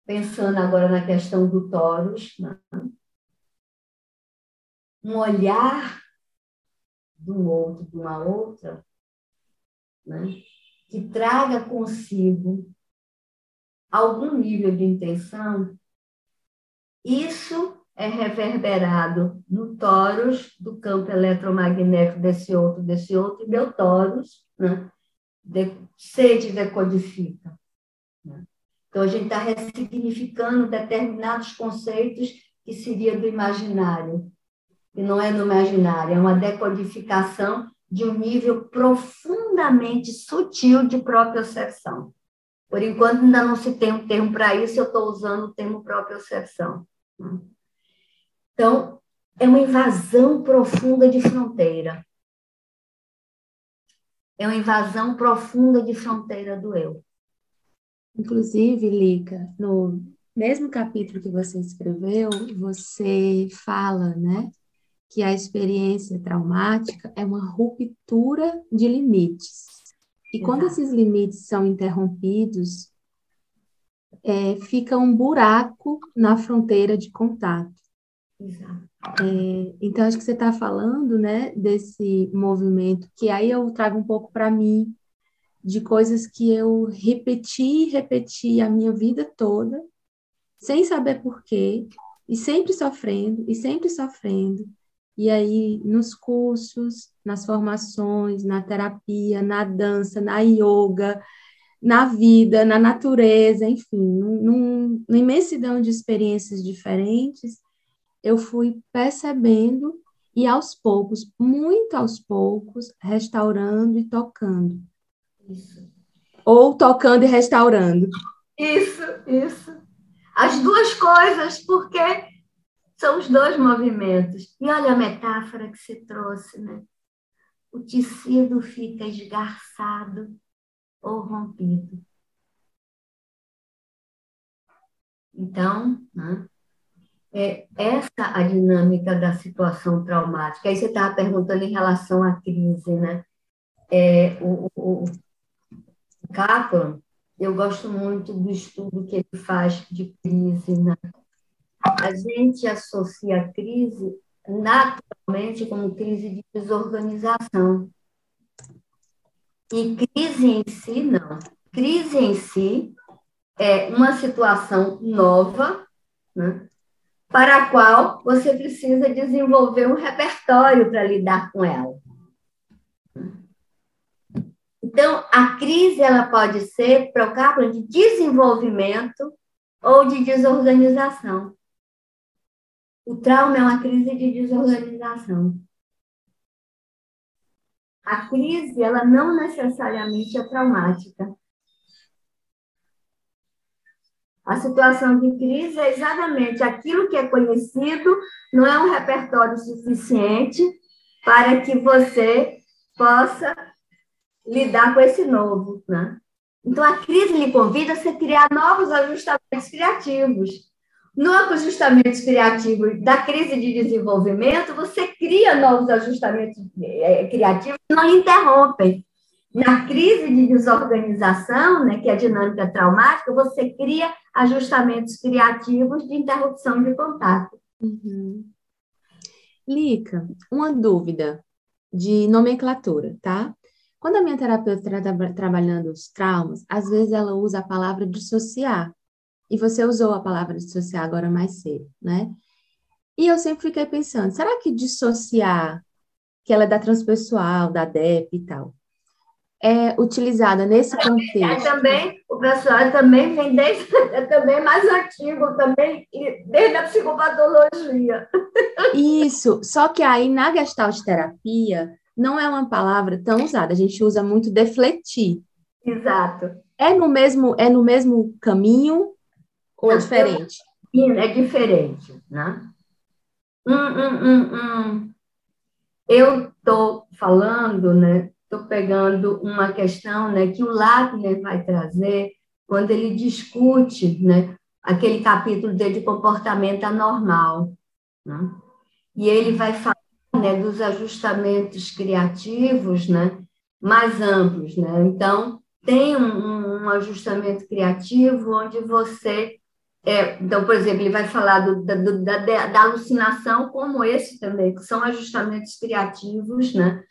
pensando agora na questão do Taurus, né? um olhar do outro, de uma outra, né? que traga consigo algum nível de intenção, isso é reverberado no Taurus do campo eletromagnético desse outro, desse outro, e meu Taurus né? de, se decodifica. Né? Então, a gente está ressignificando determinados conceitos que seria do imaginário. E não é do imaginário, é uma decodificação de um nível profundamente sutil de propriocepção. Por enquanto, ainda não se tem um termo para isso, eu estou usando o termo propriocepção. Então, é uma invasão profunda de fronteira. É uma invasão profunda de fronteira do eu. Inclusive, Lica, no mesmo capítulo que você escreveu, você fala, né, que a experiência traumática é uma ruptura de limites. E Exato. quando esses limites são interrompidos, é, fica um buraco na fronteira de contato. É, então, acho que você está falando, né, desse movimento, que aí eu trago um pouco para mim, de coisas que eu repeti, repeti a minha vida toda, sem saber por quê, e sempre sofrendo, e sempre sofrendo. E aí, nos cursos, nas formações, na terapia, na dança, na yoga, na vida, na natureza, enfim, num, numa imensidão de experiências diferentes, eu fui percebendo e aos poucos, muito aos poucos, restaurando e tocando. Isso. Ou tocando e restaurando. Isso, isso. As duas coisas, porque são os dois movimentos. E olha a metáfora que você trouxe, né? O tecido fica esgarçado ou rompido. Então, né? É essa a dinâmica da situação traumática. Aí você estava perguntando em relação à crise, né? É, o, o, o Kaplan, eu gosto muito do estudo que ele faz de crise. Né? A gente associa a crise naturalmente como crise de desorganização. E crise em si, não. Crise em si é uma situação nova, né? Para a qual você precisa desenvolver um repertório para lidar com ela. Então, a crise ela pode ser procápula de desenvolvimento ou de desorganização. O trauma é uma crise de desorganização. A crise, ela não necessariamente é traumática. A situação de crise é exatamente aquilo que é conhecido, não é um repertório suficiente para que você possa lidar com esse novo, né? Então, a crise lhe convida a você criar novos ajustamentos criativos. No ajustamentos criativos da crise de desenvolvimento, você cria novos ajustamentos é, criativos que não lhe interrompem. Na crise de desorganização, né, que é a dinâmica traumática, você cria ajustamentos criativos de interrupção de contato. Uhum. Lica, uma dúvida de nomenclatura, tá? Quando a minha terapeuta está trabalhando os traumas, às vezes ela usa a palavra dissociar. E você usou a palavra dissociar agora mais cedo, né? E eu sempre fiquei pensando, será que dissociar, que ela é da transpessoal, da DEP e tal, é utilizada nesse contexto. É, também, o pessoal também vem desde (laughs) é também mais antigo, também desde a psicopatologia. (laughs) Isso, só que aí na gestalt terapia não é uma palavra tão usada, a gente usa muito defletir. Exato. É no mesmo é no mesmo caminho ou é diferente? É diferente, né? Hum, hum, hum, hum. Eu estou falando, né, estou pegando uma questão né, que o Lackner vai trazer quando ele discute né, aquele capítulo dele de comportamento anormal. Né? E ele vai falar né, dos ajustamentos criativos né, mais amplos. Né? Então, tem um, um ajustamento criativo onde você. É, então, por exemplo, ele vai falar do, do, da, da alucinação, como esse também, que são ajustamentos criativos, né?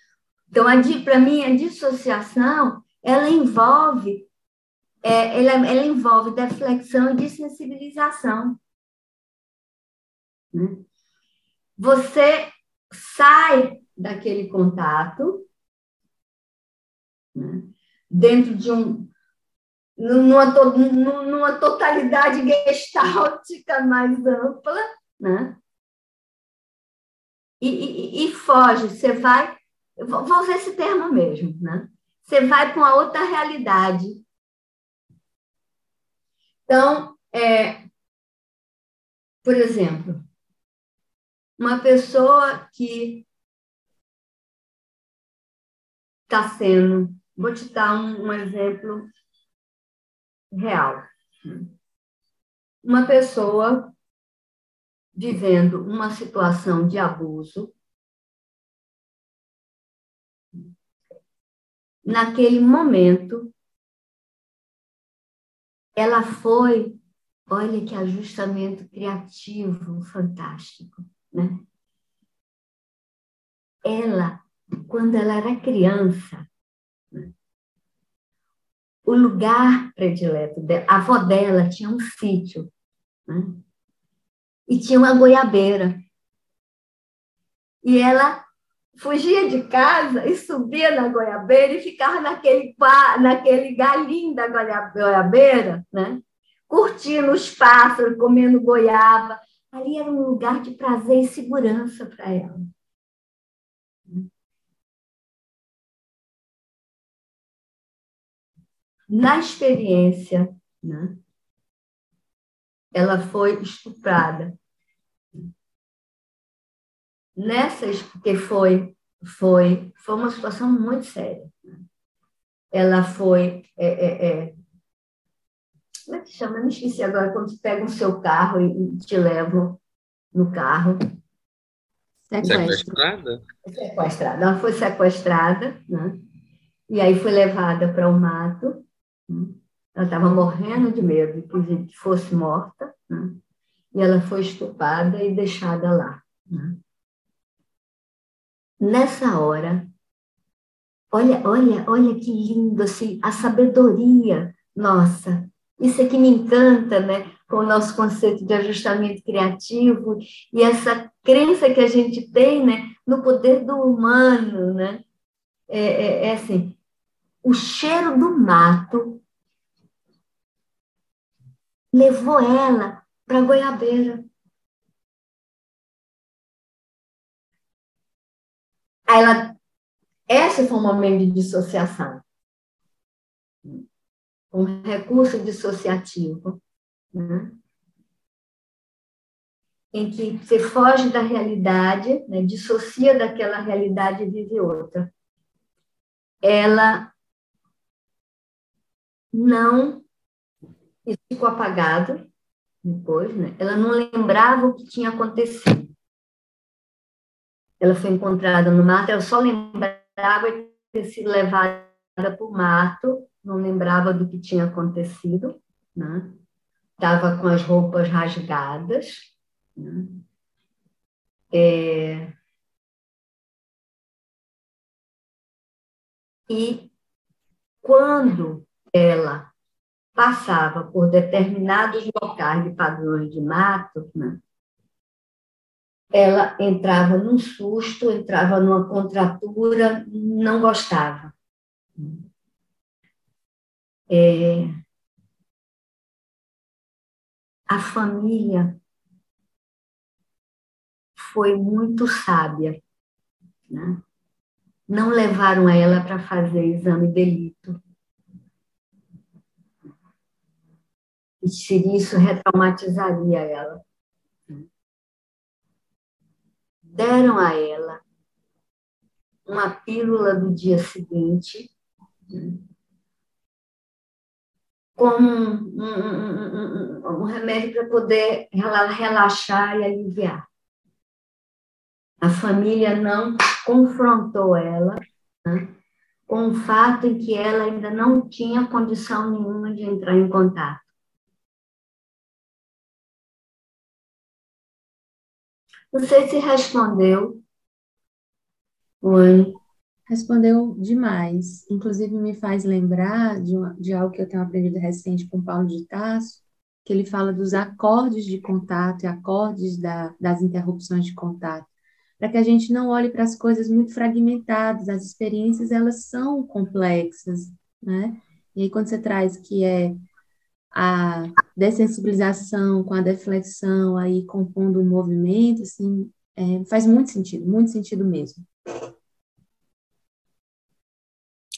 Então, para mim, a dissociação, ela envolve, é, ela, ela envolve deflexão e desensibilização. Né? Você sai daquele contato, né? dentro de um numa, numa totalidade gestáltica mais ampla, né? E, e, e foge, você vai vou usar esse termo mesmo, né? Você vai para uma outra realidade. Então, é, por exemplo, uma pessoa que está sendo, vou te dar um, um exemplo real. Uma pessoa vivendo uma situação de abuso naquele momento, ela foi, olha que ajustamento criativo fantástico, né? Ela, quando ela era criança, o lugar predileto dela, a avó dela tinha um sítio, né? E tinha uma goiabeira. E ela fugia de casa e subia na goiabeira e ficava naquele, naquele galinho da goiabeira, né? curtindo os pássaros, comendo goiaba. Ali era um lugar de prazer e segurança para ela. Na experiência, né? ela foi estuprada nessas, porque foi, foi, foi uma situação muito séria. Ela foi. É, é, é, como é que chama? Eu me esqueci agora, quando você pega o seu carro e, te levam no carro. Sequestrada? Sequestrada. Ela foi sequestrada, né? e aí foi levada para o mato. Né? Ela estava morrendo de medo, inclusive, que fosse morta. Né? E ela foi estupada e deixada lá. Né? Nessa hora, olha, olha, olha que lindo assim, a sabedoria nossa. Isso é que me encanta, né, com o nosso conceito de ajustamento criativo e essa crença que a gente tem, né, no poder do humano, né? É, é, é assim, o cheiro do mato levou ela para a goiabeira. Ela, esse foi um momento de dissociação. Um recurso dissociativo. Né? Em que você foge da realidade, né? dissocia daquela realidade e vive outra. Ela não. Ficou apagado depois, né? Ela não lembrava o que tinha acontecido ela foi encontrada no mato, ela só lembrava de ter sido levada o mato, não lembrava do que tinha acontecido, né? Estava com as roupas rasgadas, né? É... E quando ela passava por determinados locais de padrões de mato, né? Ela entrava num susto, entrava numa contratura, não gostava. É, a família foi muito sábia. Né? Não levaram ela para fazer exame de delito. E se isso retraumatizaria ela deram a ela uma pílula do dia seguinte, como um, um, um, um remédio para poder relaxar e aliviar. A família não confrontou ela né, com o fato em que ela ainda não tinha condição nenhuma de entrar em contato. Sei se respondeu. Oi. Respondeu demais. Inclusive, me faz lembrar de, uma, de algo que eu tenho aprendido recente com Paulo de Tasso, que ele fala dos acordes de contato e acordes da, das interrupções de contato, para que a gente não olhe para as coisas muito fragmentadas, as experiências, elas são complexas, né? E aí, quando você traz que é a dessensibilização com a deflexão aí compondo um movimento, assim, é, faz muito sentido, muito sentido mesmo.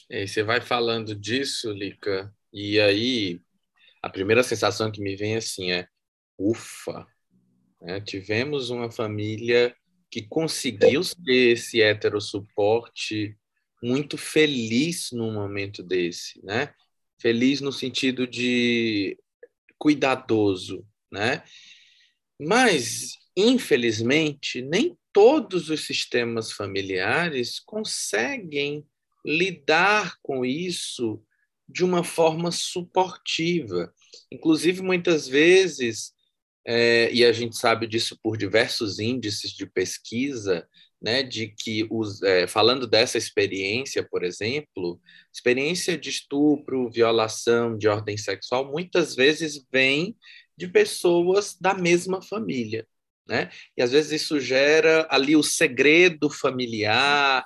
E você vai falando disso, Lica, e aí a primeira sensação que me vem assim é, ufa, né? tivemos uma família que conseguiu ter esse heterossuporte muito feliz num momento desse, né? Feliz no sentido de cuidadoso, né? Mas, infelizmente, nem todos os sistemas familiares conseguem lidar com isso de uma forma suportiva. Inclusive, muitas vezes, é, e a gente sabe disso por diversos índices de pesquisa, né, de que, os, é, falando dessa experiência, por exemplo, experiência de estupro, violação de ordem sexual, muitas vezes vem de pessoas da mesma família. né? E às vezes isso gera ali o segredo familiar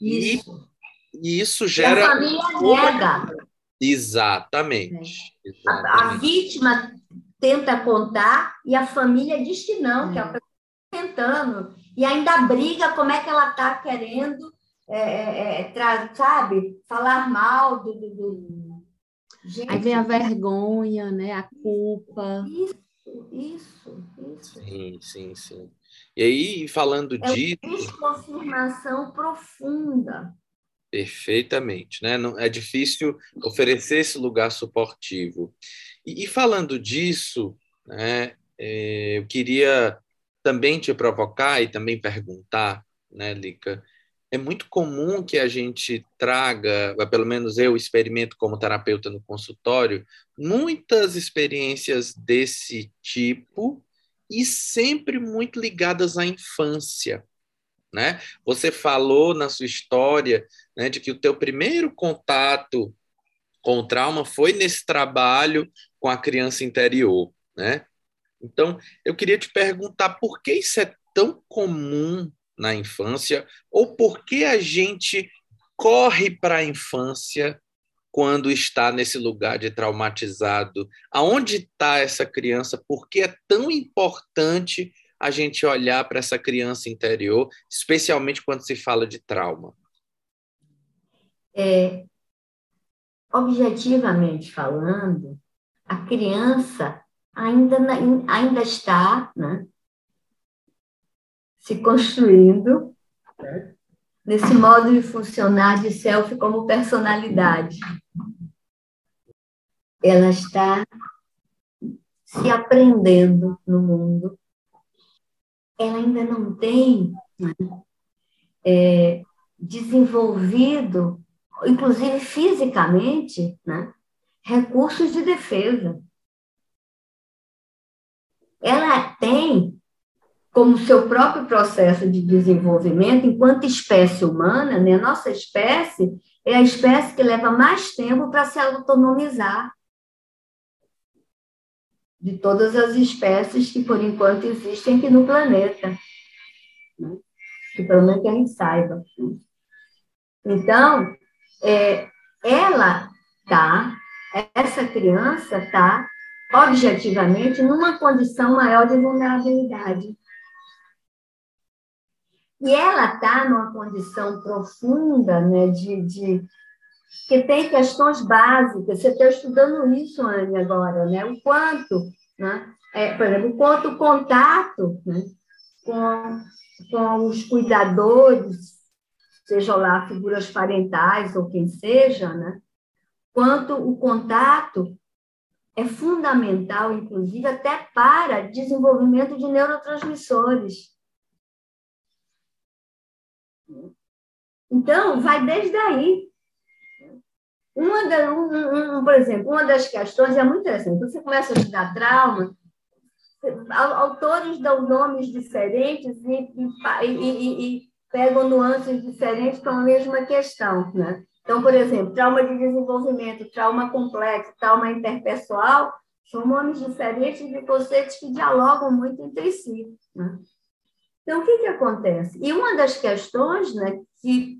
isso. e, e isso gera e a família nega. Exatamente. É. exatamente. A, a, vítima tenta contar e a família diz que não, que a pessoa está tentando e ainda briga como é que ela está querendo, é, é, é sabe, falar mal do, do, do... Gente, Aí vem a vergonha, né? A culpa. Isso, isso, isso. Sim, sim, sim. E aí, falando é disso. Desconfirmação profunda. Perfeitamente, né? Não, é difícil oferecer esse lugar suportivo. E, e falando disso, né, é, eu queria também te provocar e também perguntar, né, Lica? É muito comum que a gente traga, pelo menos eu experimento como terapeuta no consultório, muitas experiências desse tipo e sempre muito ligadas à infância. Né? Você falou na sua história né, de que o teu primeiro contato com o trauma foi nesse trabalho com a criança interior, né? Então, eu queria te perguntar por que isso é tão comum na infância ou por que a gente corre para a infância quando está nesse lugar de traumatizado? Aonde está essa criança? Por que é tão importante a gente olhar para essa criança interior, especialmente quando se fala de trauma? É, objetivamente falando, a criança ainda, ainda está né, se construindo nesse modo de funcionar de self como personalidade. Ela está se aprendendo no mundo. Ela ainda não tem né, é, desenvolvido, inclusive fisicamente, né, recursos de defesa. Ela tem como seu próprio processo de desenvolvimento, enquanto espécie humana, né, nossa espécie é a espécie que leva mais tempo para se autonomizar de todas as espécies que, por enquanto, existem aqui no planeta. Né? Que pelo menos que a gente saiba. Então, é, ela está essa criança está objetivamente numa condição maior de vulnerabilidade. E ela está numa condição profunda né, de, de que tem questões básicas. Você está estudando isso, Anne, agora, né? O quanto, né? É, por exemplo, o quanto o contato né, com, com os cuidadores, sejam lá figuras parentais ou quem seja, né? quanto o contato é fundamental, inclusive, até para desenvolvimento de neurotransmissores. Então, vai desde aí. Uma da, um, um, por exemplo, uma das questões é muito interessante. Você começa a estudar trauma, autores dão nomes diferentes e, e, e, e pegam nuances diferentes para a mesma questão. Né? Então, por exemplo, trauma de desenvolvimento, trauma complexo, trauma interpessoal, são nomes diferentes de conceitos que dialogam muito entre si. Né? Então, o que, que acontece? E uma das questões né, que,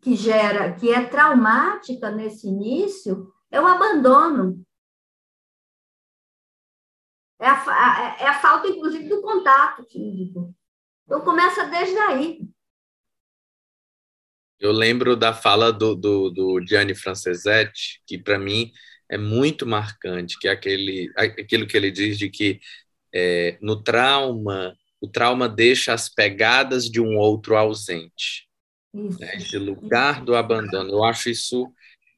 que gera, que é traumática nesse início, é o abandono. É a, é a falta, inclusive, do contato físico. Então, começa desde aí. Eu lembro da fala do, do, do Gianni Francesetti, que para mim é muito marcante, que é aquele, aquilo que ele diz de que é, no trauma, o trauma deixa as pegadas de um outro ausente. Né? Esse lugar do abandono. Eu acho isso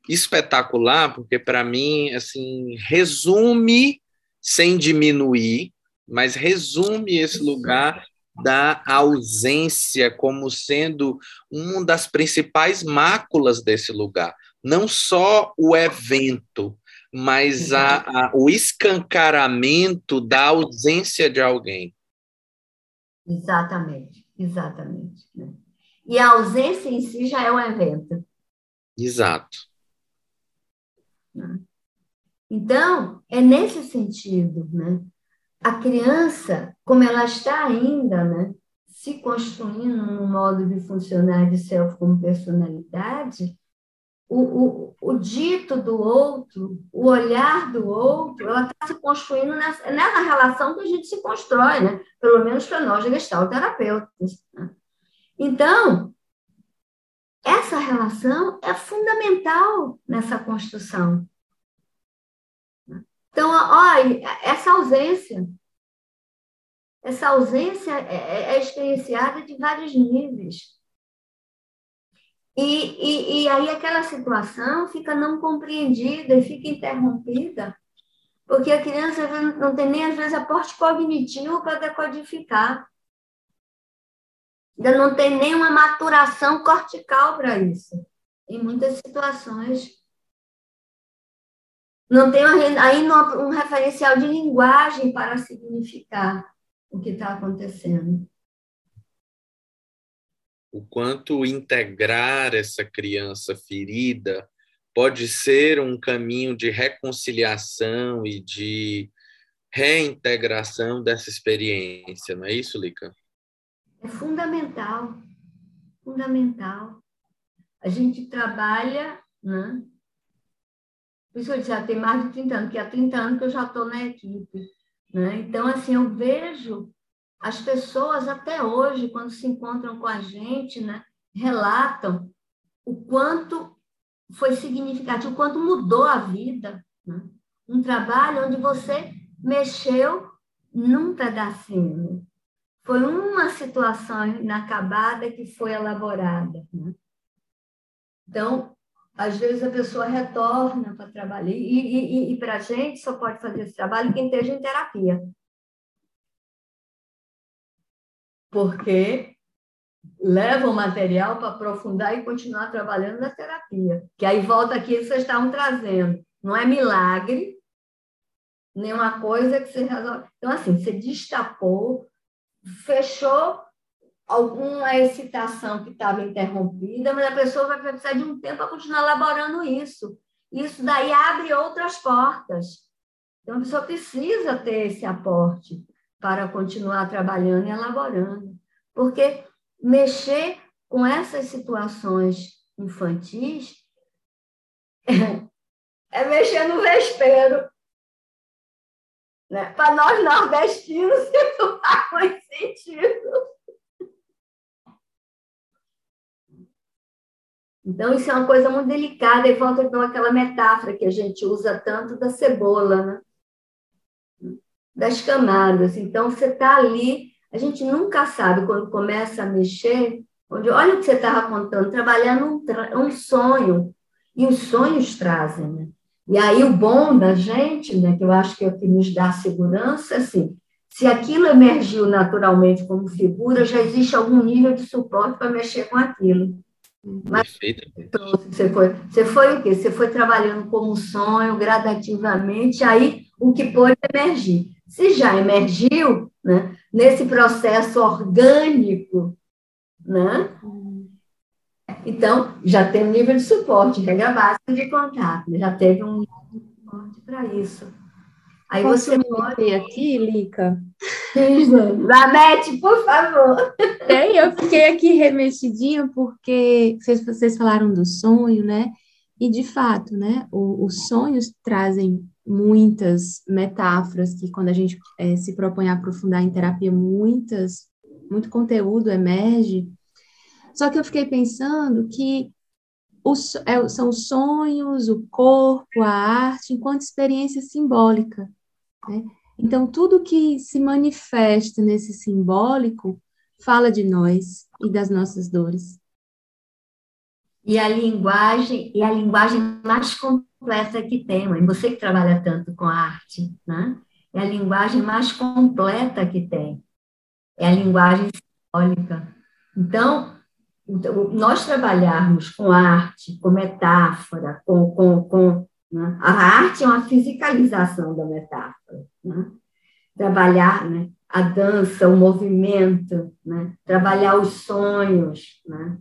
espetacular, porque para mim, assim, resume, sem diminuir, mas resume esse lugar da ausência como sendo uma das principais máculas desse lugar. Não só o evento, mas a, a, o escancaramento da ausência de alguém. Exatamente, exatamente. Né? E a ausência em si já é um evento. Exato. Né? Então, é nesse sentido, né? A criança, como ela está ainda, né, se construindo num modo de funcionar de self como personalidade, o, o, o dito do outro, o olhar do outro, ela está se construindo nessa, nessa relação que a gente se constrói, né? pelo menos para nós, gestalterapeutas. Né? Então, essa relação é fundamental nessa construção. Então, olha, essa ausência, essa ausência é, é experienciada de vários níveis. E, e, e aí aquela situação fica não compreendida e fica interrompida, porque a criança não tem nem, às vezes, aporte cognitivo para decodificar. Ainda não tem nenhuma maturação cortical para isso, em muitas situações. Não tem ainda um referencial de linguagem para significar o que está acontecendo o quanto integrar essa criança ferida pode ser um caminho de reconciliação e de reintegração dessa experiência, não é isso, Lica? É fundamental, fundamental. A gente trabalha, né? Por isso eu já tem mais de 30 anos, que há 30 anos que eu já estou na equipe. Né? Então, assim, eu vejo as pessoas, até hoje, quando se encontram com a gente, né, relatam o quanto foi significativo, o quanto mudou a vida. Né? Um trabalho onde você mexeu num pedacinho. Foi uma situação inacabada que foi elaborada. Né? Então, às vezes a pessoa retorna para trabalhar, e, e, e para a gente só pode fazer esse trabalho quem esteja em terapia. porque leva o material para aprofundar e continuar trabalhando na terapia. Que aí volta aqui que vocês estavam trazendo. Não é milagre, nenhuma coisa que você resolve. Então, assim, você destapou, fechou alguma excitação que estava interrompida, mas a pessoa vai precisar de um tempo para continuar elaborando isso. Isso daí abre outras portas. Então, a pessoa precisa ter esse aporte para continuar trabalhando e elaborando. Porque mexer com essas situações infantis (laughs) é, mexer no vespeiro. Né? Para nós nordestinos, (laughs) isso não faz sentido. Então, isso é uma coisa muito delicada, e volta então aquela metáfora que a gente usa tanto da cebola, né? das camadas. Então, você está ali, a gente nunca sabe quando começa a mexer, onde, olha o que você estava contando, trabalhando um, sonho, e os sonhos trazem, né? E aí o bom da gente, né, que eu acho que é o que nos dá segurança, assim, se aquilo emergiu naturalmente como figura, já existe algum nível de suporte para mexer com aquilo. Mas você foi, você foi o quê? Você foi trabalhando como sonho, gradativamente, aí o que pôde emergir. Se já emergiu, né, nesse processo orgânico, né, então já tem um nível de suporte, regra básica de contato, já teve um nível de suporte para isso. Aí Posso você pode aqui, Lica. Lamete, por favor. Tem, eu fiquei aqui remexidinha porque vocês, vocês falaram do sonho, né? E de fato, né? O, os sonhos trazem muitas metáforas que quando a gente é, se propõe a aprofundar em terapia, muitas, muito conteúdo emerge. Só que eu fiquei pensando que os, é, são os sonhos, o corpo, a arte, enquanto experiência simbólica. Né? Então, tudo que se manifesta nesse simbólico fala de nós e das nossas dores. E a linguagem, e a linguagem mais completa que tem, mãe. Você que trabalha tanto com arte, né? É a linguagem mais completa que tem. É a linguagem simbólica. Então, nós trabalharmos com arte, com metáfora, com, com, com né? a arte é uma fisicalização da metáfora. Né? Trabalhar né? a dança, o movimento, né? trabalhar os sonhos, né?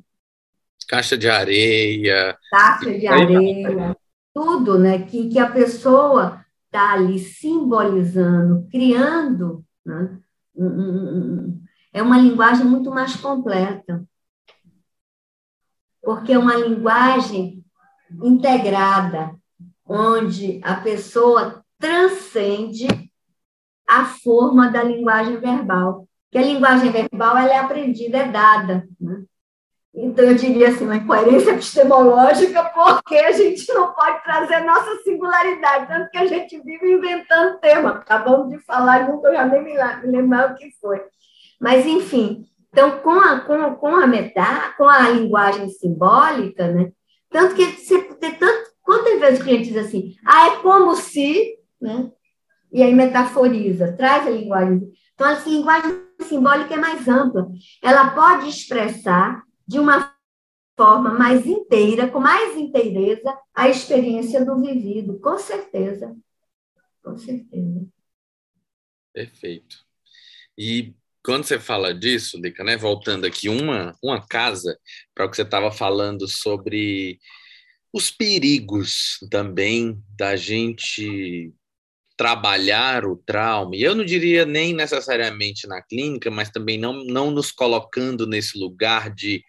caixa de areia. Caixa de areia, tudo, né? Que, que a pessoa está ali simbolizando, criando, né? um, um, um, é uma linguagem muito mais completa. Porque é uma linguagem integrada, onde a pessoa transcende a forma da linguagem verbal. Que a linguagem verbal ela é aprendida, é dada. Né? Então, eu diria assim, uma incoerência epistemológica, porque a gente não pode trazer nossa singularidade, tanto que a gente vive inventando tema. Acabamos de falar, nunca já nem me lembrar o que foi. Mas, enfim, então, com a, com, com a metá, com a linguagem simbólica, né? tanto que você tem tanto, quantas vezes o cliente diz assim, ah, é como se, né? E aí metaforiza, traz a linguagem. Então, a linguagem simbólica é mais ampla. Ela pode expressar de uma forma mais inteira, com mais inteireza, a experiência do vivido, com certeza. Com certeza. Perfeito. E quando você fala disso, Lica, né, voltando aqui, uma, uma casa, para o que você estava falando sobre os perigos também da gente trabalhar o trauma, e eu não diria nem necessariamente na clínica, mas também não, não nos colocando nesse lugar de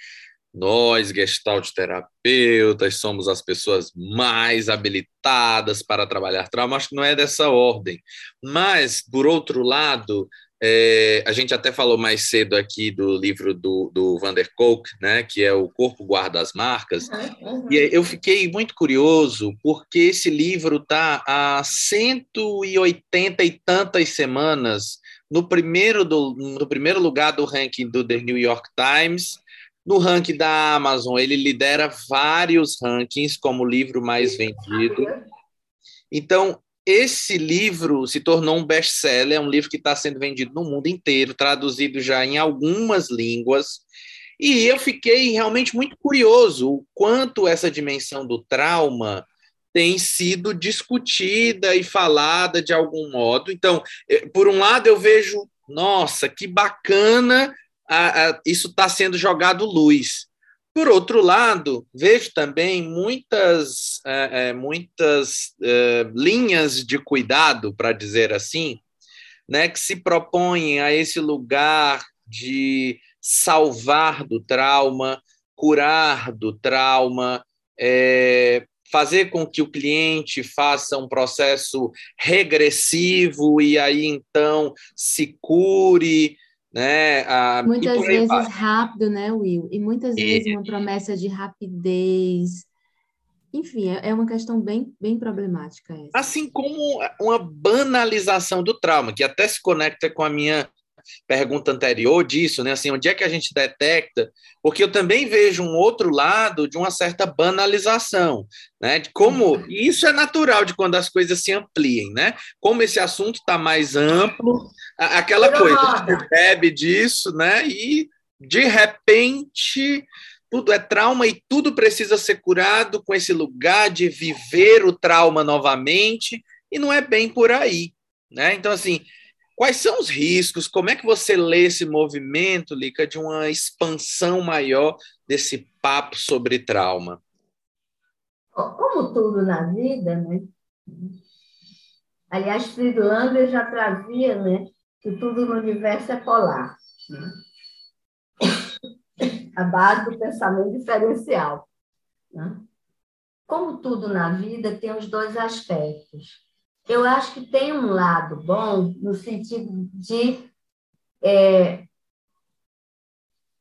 nós, gestalt terapeutas, somos as pessoas mais habilitadas para trabalhar trauma. Acho que não é dessa ordem. Mas, por outro lado, é, a gente até falou mais cedo aqui do livro do, do Van der Kolk, né, que é O Corpo Guarda as Marcas, uhum, uhum. e eu fiquei muito curioso porque esse livro está há 180 e tantas semanas no primeiro, do, no primeiro lugar do ranking do The New York Times, no ranking da Amazon, ele lidera vários rankings como o livro mais vendido. Então, esse livro se tornou um best-seller, é um livro que está sendo vendido no mundo inteiro, traduzido já em algumas línguas. E eu fiquei realmente muito curioso o quanto essa dimensão do trauma tem sido discutida e falada de algum modo. Então, eh, por um lado, eu vejo, nossa, que bacana, isso está sendo jogado luz. Por outro lado, vejo também muitas, é, é, muitas é, linhas de cuidado, para dizer assim, né, que se propõem a esse lugar de salvar do trauma, curar do trauma, é, fazer com que o cliente faça um processo regressivo e aí então se cure né? Muitas vezes vai. rápido, né, Will? E muitas vezes uma promessa de rapidez. Enfim, é, é uma questão bem, bem problemática. Essa. Assim como uma banalização do trauma, que até se conecta com a minha pergunta anterior disso, né? Assim, onde é que a gente detecta? Porque eu também vejo um outro lado de uma certa banalização, né? De como uhum. e isso é natural de quando as coisas se ampliem, né? Como esse assunto está mais amplo, aquela coisa, gente bebe disso, né? E de repente tudo é trauma e tudo precisa ser curado com esse lugar de viver o trauma novamente, e não é bem por aí. Né? Então, assim, Quais são os riscos? Como é que você lê esse movimento, Lica, de uma expansão maior desse papo sobre trauma? Como tudo na vida, né? Aliás, Friedlander já trazia, né, que tudo no universo é polar. Né? A base do pensamento diferencial. Né? Como tudo na vida tem os dois aspectos eu acho que tem um lado bom no sentido de é,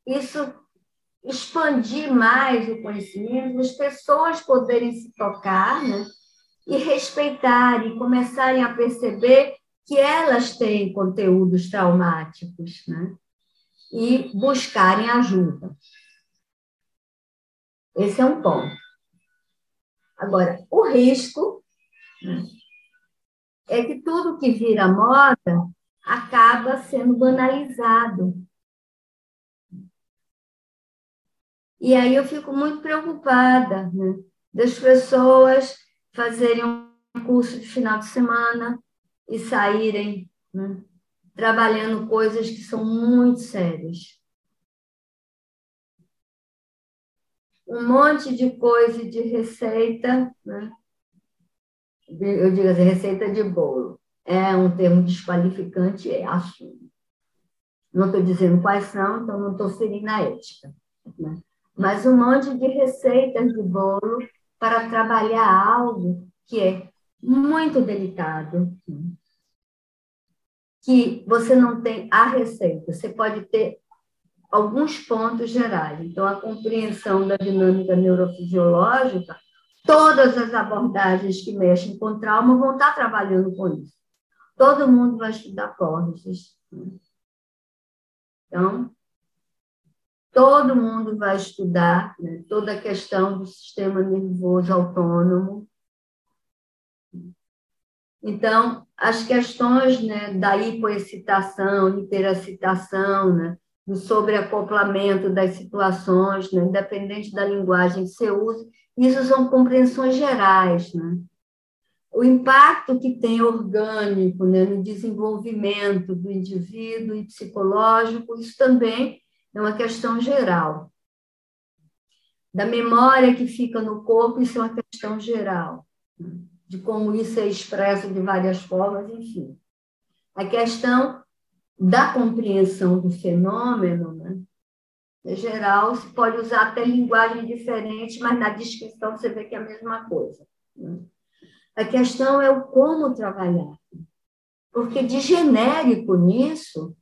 isso expandir mais o conhecimento, as pessoas poderem se tocar né, e respeitar e começarem a perceber que elas têm conteúdos traumáticos né, e buscarem ajuda. Esse é um ponto. Agora, o risco né, é que tudo que vira moda acaba sendo banalizado. E aí eu fico muito preocupada né, das pessoas fazerem um curso de final de semana e saírem né, trabalhando coisas que são muito sérias. Um monte de coisa de receita, né? Eu digo assim, receita de bolo, é um termo desqualificante, é assumo. Não estou dizendo quais são, então não estou ferindo a ética. Né? Mas um monte de receitas de bolo para trabalhar algo que é muito delicado, que você não tem a receita, você pode ter alguns pontos gerais. Então, a compreensão da dinâmica neurofisiológica, todas as abordagens que mexem com trauma vão estar trabalhando com isso. Todo mundo vai estudar córneas. Então, todo mundo vai estudar né, toda a questão do sistema nervoso autônomo. Então, as questões né, da hipoexcitação, hiperexcitação, né, do sobreacoplamento das situações, né, independente da linguagem que você use, isso são compreensões gerais. Né? O impacto que tem orgânico né, no desenvolvimento do indivíduo e psicológico, isso também é uma questão geral. Da memória que fica no corpo, isso é uma questão geral. Né? De como isso é expresso de várias formas, enfim. A questão da compreensão do fenômeno, geral, se pode usar até linguagem diferente, mas na descrição você vê que é a mesma coisa. Né? A questão é o como trabalhar. Porque de genérico nisso,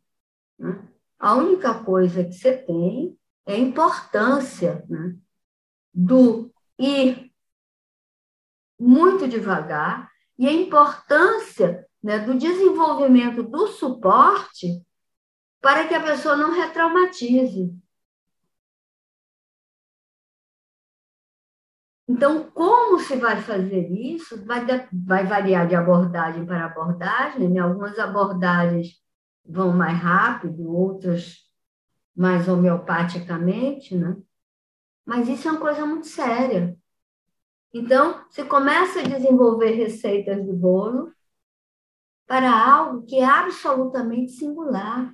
né? a única coisa que você tem é a importância né? do ir muito devagar e a importância né, do desenvolvimento do suporte para que a pessoa não retraumatize. Então, como se vai fazer isso? Vai, vai variar de abordagem para abordagem, né? algumas abordagens vão mais rápido, outras mais homeopaticamente, né? Mas isso é uma coisa muito séria. Então, você começa a desenvolver receitas de bolo, para algo que é absolutamente singular.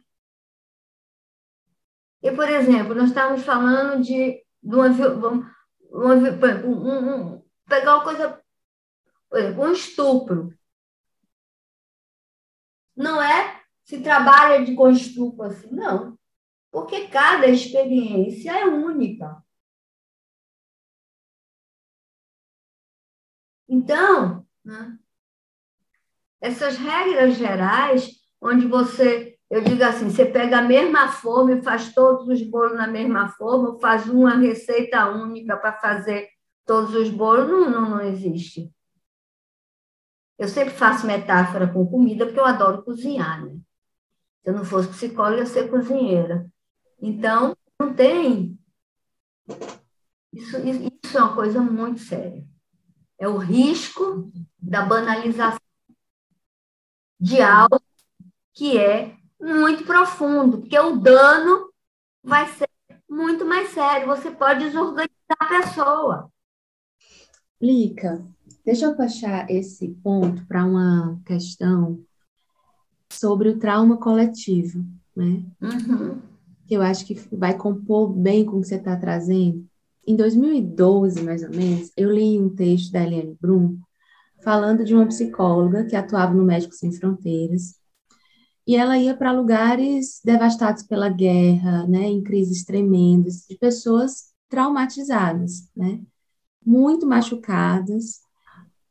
E, por exemplo, nós estávamos falando de, de uma, uma, um, um, pegar uma coisa, um estupro. Não é se trabalha de com estupro assim, não. Porque cada experiência é única. Então, né, essas regras gerais, onde você, eu digo assim, você pega a mesma forma e faz todos os bolos na mesma forma, ou faz uma receita única para fazer todos os bolos, não, não, não existe. Eu sempre faço metáfora com comida, porque eu adoro cozinhar, né? Se eu não fosse psicóloga, eu ia ser cozinheira. Então, não tem. Isso, isso é uma coisa muito séria. É o risco da banalização de algo que é muito profundo, porque o dano vai ser muito mais sério. Você pode desorganizar a pessoa. Lica, deixa eu puxar esse ponto para uma questão sobre o trauma coletivo, né? Uhum. Que eu acho que vai compor bem com o que você está trazendo. Em 2012, mais ou menos, eu li um texto da Eliane Brum falando de uma psicóloga que atuava no Médicos Sem Fronteiras. E ela ia para lugares devastados pela guerra, né, em crises tremendas, de pessoas traumatizadas, né, muito machucadas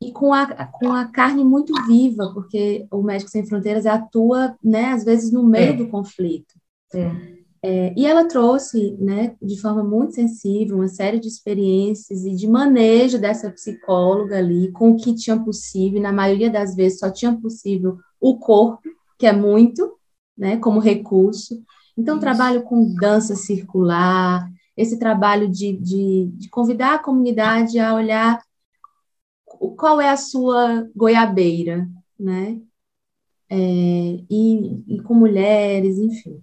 e com a, com a carne muito viva, porque o Médicos Sem Fronteiras atua, né, às vezes no meio é. do conflito. É. É, e ela trouxe, né, de forma muito sensível, uma série de experiências e de manejo dessa psicóloga ali, com o que tinha possível, e na maioria das vezes só tinha possível o corpo, que é muito, né, como recurso. Então, trabalho com dança circular, esse trabalho de, de, de convidar a comunidade a olhar qual é a sua goiabeira, né? É, e, e com mulheres, enfim.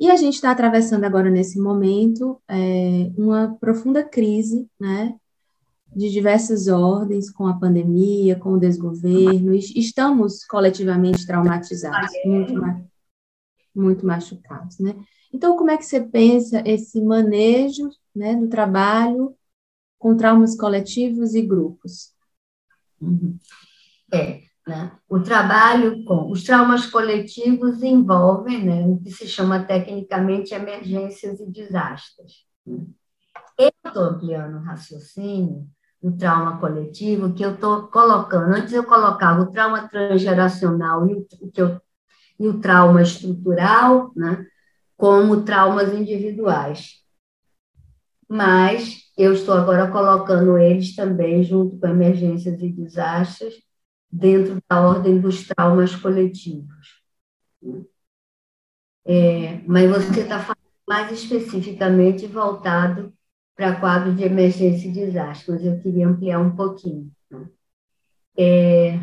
E a gente está atravessando agora, nesse momento, é, uma profunda crise, né, de diversas ordens, com a pandemia, com o desgoverno, estamos coletivamente traumatizados, muito, muito machucados, né? Então, como é que você pensa esse manejo, né, do trabalho com traumas coletivos e grupos? Uhum. É, né? O trabalho com os traumas coletivos envolvem né, o que se chama tecnicamente emergências e desastres. Né? Eu estou ampliando o raciocínio do trauma coletivo, que eu estou colocando. Antes eu colocava o trauma transgeracional e o, que eu, e o trauma estrutural né, como traumas individuais. Mas eu estou agora colocando eles também, junto com emergências e desastres, dentro da ordem dos traumas coletivos. É, mas você está falando mais especificamente voltado para quadro de emergência e desastre, mas eu queria ampliar um pouquinho. Né? É,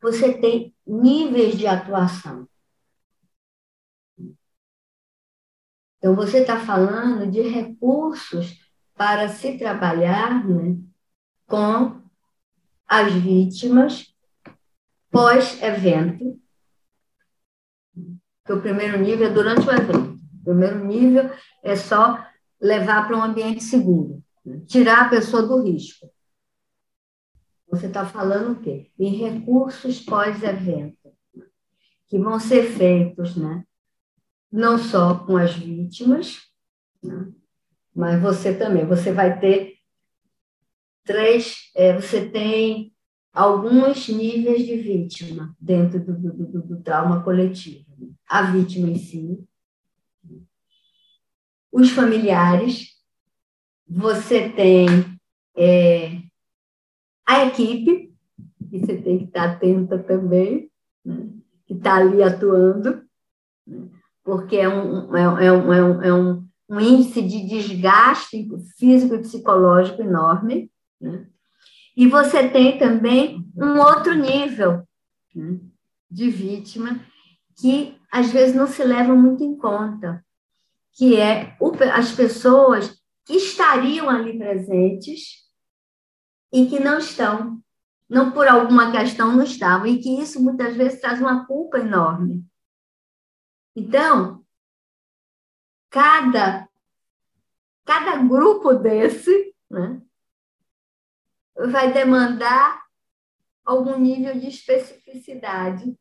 você tem níveis de atuação. Então, você está falando de recursos para se trabalhar né, com as vítimas pós-evento, que o primeiro nível é durante o evento. O primeiro nível é só levar para um ambiente seguro, né? tirar a pessoa do risco. Você está falando o quê? Em recursos pós-evento, que vão ser feitos, né? não só com as vítimas, né? mas você também. Você vai ter três, é, você tem alguns níveis de vítima dentro do, do, do, do trauma coletivo. A vítima em si, os familiares, você tem é, a equipe, que você tem que estar atenta também, né, que está ali atuando, né, porque é um, é, é, um, é, um, é um, um índice de desgaste físico e psicológico enorme. Né? E você tem também um outro nível né, de vítima que às vezes não se leva muito em conta, que é as pessoas que estariam ali presentes e que não estão, não por alguma questão não estavam, e que isso muitas vezes traz uma culpa enorme. Então, cada, cada grupo desse né, vai demandar algum nível de especificidade,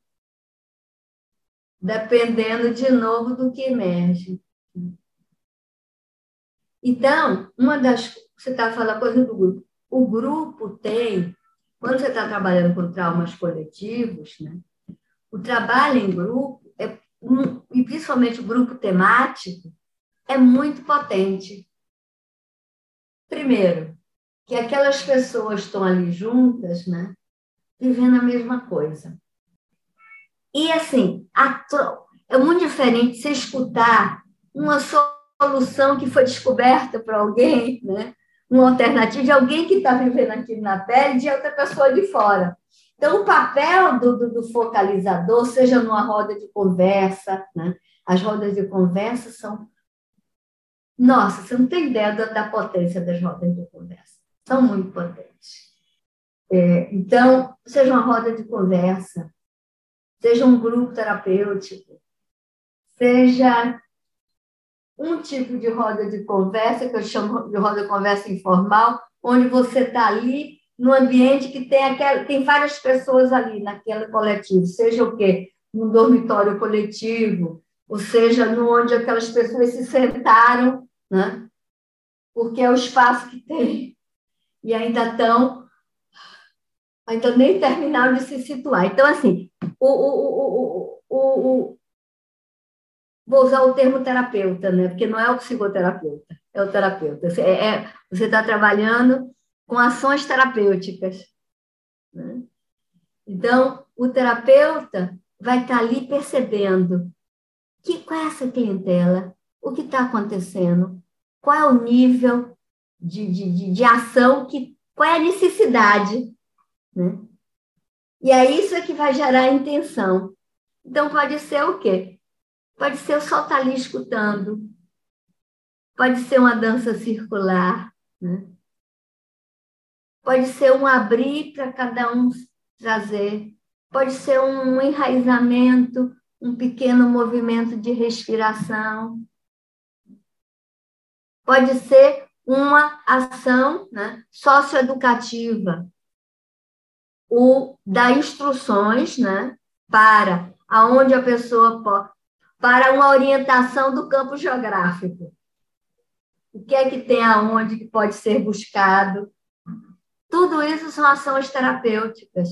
dependendo de novo do que emerge. Então, uma das. Você está falando a coisa do grupo. O grupo tem, quando você está trabalhando com traumas coletivos, né, o trabalho em grupo é um, e principalmente o grupo temático, é muito potente. Primeiro, que aquelas pessoas estão ali juntas, né, vivendo a mesma coisa. E, assim, é muito diferente você escutar uma solução que foi descoberta para alguém, né, uma alternativa de alguém que está vivendo aquilo na pele de outra pessoa de fora. Então, o papel do, do, do focalizador, seja numa roda de conversa, né? as rodas de conversa são. Nossa, você não tem ideia da, da potência das rodas de conversa. São muito potentes. É, então, seja uma roda de conversa, seja um grupo terapêutico, seja um tipo de roda de conversa, que eu chamo de roda de conversa informal, onde você está ali no ambiente que tem, aquela, tem várias pessoas ali naquele coletivo, seja o quê? Num dormitório coletivo, ou seja, no onde aquelas pessoas se sentaram, né? porque é o espaço que tem, e ainda estão, ainda nem terminaram de se situar. Então, assim, o, o, o, o, vou usar o termo terapeuta, né? porque não é o psicoterapeuta, é o terapeuta. É, é você está trabalhando com ações terapêuticas. Né? Então, o terapeuta vai estar ali percebendo que, qual é essa clientela, o que está acontecendo, qual é o nível de, de, de, de, ação, que, qual é a necessidade. Né? E é isso que vai gerar a intenção. Então, pode ser o quê? Pode ser só estar ali escutando, pode ser uma dança circular, né? Pode ser um abrir para cada um trazer, pode ser um enraizamento, um pequeno movimento de respiração, pode ser uma ação né, socioeducativa. o dar instruções, né, para aonde a pessoa pode, para uma orientação do campo geográfico. O que é que tem aonde que pode ser buscado? Tudo isso são ações terapêuticas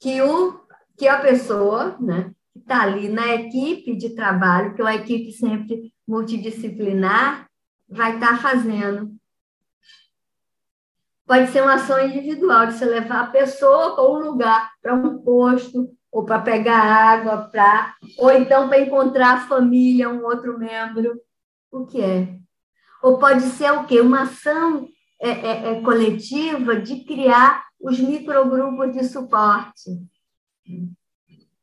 que o que a pessoa, né, que está ali na equipe de trabalho, que é uma equipe sempre multidisciplinar, vai estar tá fazendo. Pode ser uma ação individual, de você levar a pessoa para um lugar, para um posto, ou para pegar água, pra, ou então para encontrar a família, um outro membro. O que é? Ou pode ser o quê? Uma ação é, é, é coletiva de criar os microgrupos de suporte.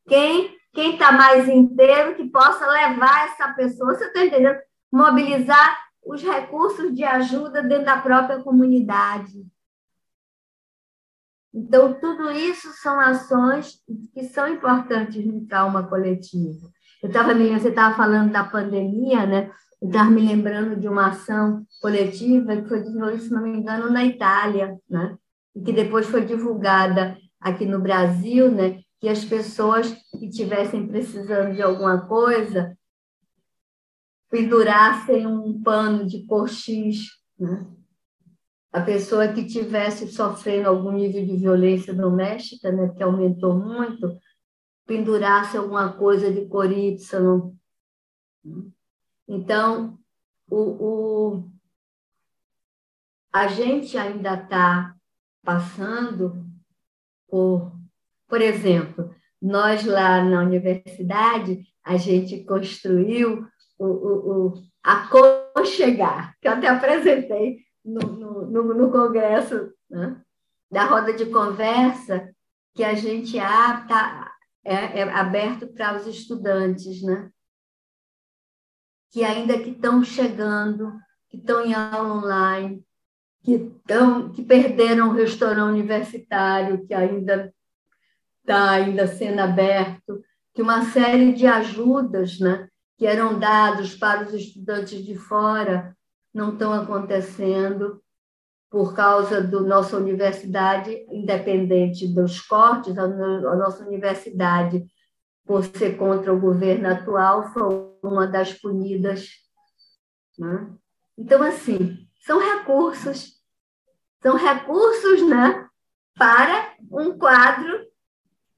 Quem quem está mais inteiro que possa levar essa pessoa, você está entendendo? Mobilizar os recursos de ajuda dentro da própria comunidade. Então, tudo isso são ações que são importantes no trauma coletivo. Eu estava me você estava falando da pandemia, né? Eu estava me lembrando de uma ação coletiva que foi desenvolvida, se não me engano, na Itália, né? E que depois foi divulgada aqui no Brasil, né? Que as pessoas que estivessem precisando de alguma coisa pendurassem um pano de cor X, né? A pessoa que tivesse sofrendo algum nível de violência doméstica, né, que aumentou muito, pendurasse alguma coisa de cor Y. Então, o, o, a gente ainda está passando por, por exemplo, nós lá na universidade, a gente construiu o, o, o aconchegar, que eu até apresentei no, no, no congresso né? da roda de conversa que a gente tá, é, é aberto para os estudantes, né? que ainda que estão chegando, que estão em aula online, que, estão, que perderam o restaurante universitário, que ainda está ainda sendo aberto, que uma série de ajudas né, que eram dados para os estudantes de fora não estão acontecendo por causa da nossa universidade, independente dos cortes, a, nossa universidade, por ser contra o governo atual, foi uma das punidas. Né? Então, assim, são recursos, são recursos né, para um quadro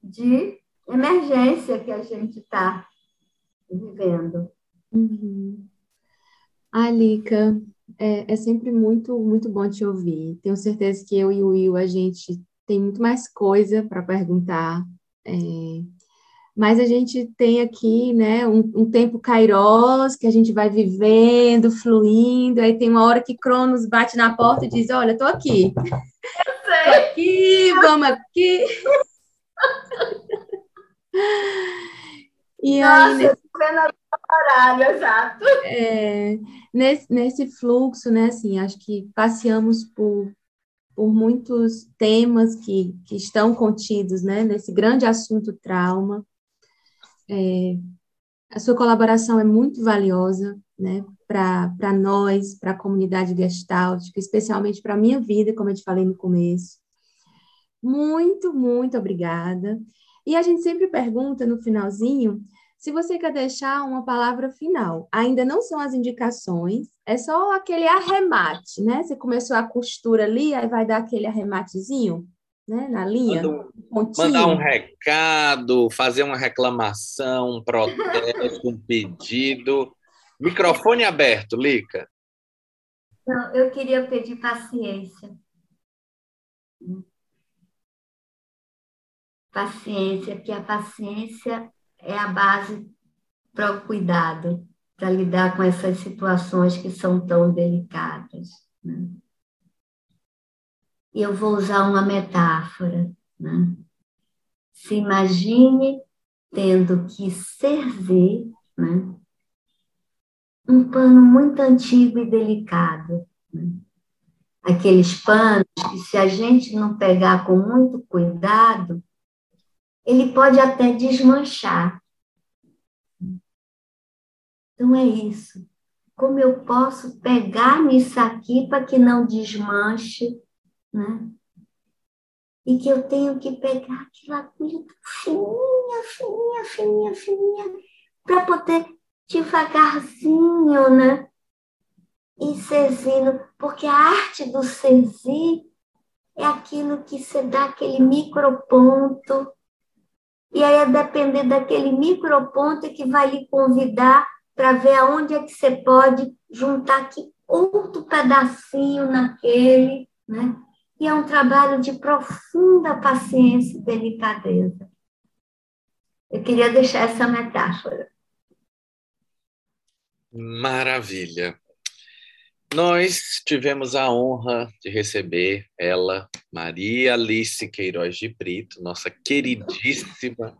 de emergência que a gente está vivendo. Uhum. Alica, é, é, sempre muito, muito bom te ouvir. Tenho certeza que eu e o Will, a gente tem muito mais coisa para perguntar. É, mas a gente tem aqui, né, um, um, tempo kairos que a gente vai vivendo, fluindo, aí tem uma hora que Cronos bate na porta e diz, olha, tô aqui. Tô aqui, vamos aqui. (laughs) e Nossa, aí, nesse... horário, exato. É, nesse, nesse fluxo, né, assim, acho que passeamos por, por muitos temas que, que estão contidos, né, nesse grande assunto trauma. É, a sua colaboração é muito valiosa, né, para nós, para a comunidade gestáltica, especialmente para a minha vida, como eu te falei no começo. Muito, muito obrigada. E a gente sempre pergunta no finalzinho se você quer deixar uma palavra final, ainda não são as indicações, é só aquele arremate, né? Você começou a costura ali, aí vai dar aquele arrematezinho, né? Na linha. Um, mandar um recado, fazer uma reclamação, um protesto, um pedido. Microfone aberto, Lica. Não, eu queria pedir paciência. Paciência, porque a paciência é a base para o cuidado, para lidar com essas situações que são tão delicadas. Né? Eu vou usar uma metáfora. Né? Se imagine tendo que server né? um pano muito antigo e delicado. Né? Aqueles panos que, se a gente não pegar com muito cuidado, ele pode até desmanchar. Então é isso. Como eu posso pegar nisso aqui para que não desmanche, né? e que eu tenho que pegar aquela agulha fininha, fininha, fininha, fininha, para poder devagarzinho, né? E sezino, porque a arte do sezir é aquilo que você dá aquele microponto, e aí, a depender daquele microponto, é que vai lhe convidar para ver aonde é que você pode juntar aqui outro pedacinho naquele, né? E é um trabalho de profunda paciência e delicadeza. Eu queria deixar essa metáfora. Maravilha. Nós tivemos a honra de receber ela, Maria Alice Queiroz de Brito, nossa queridíssima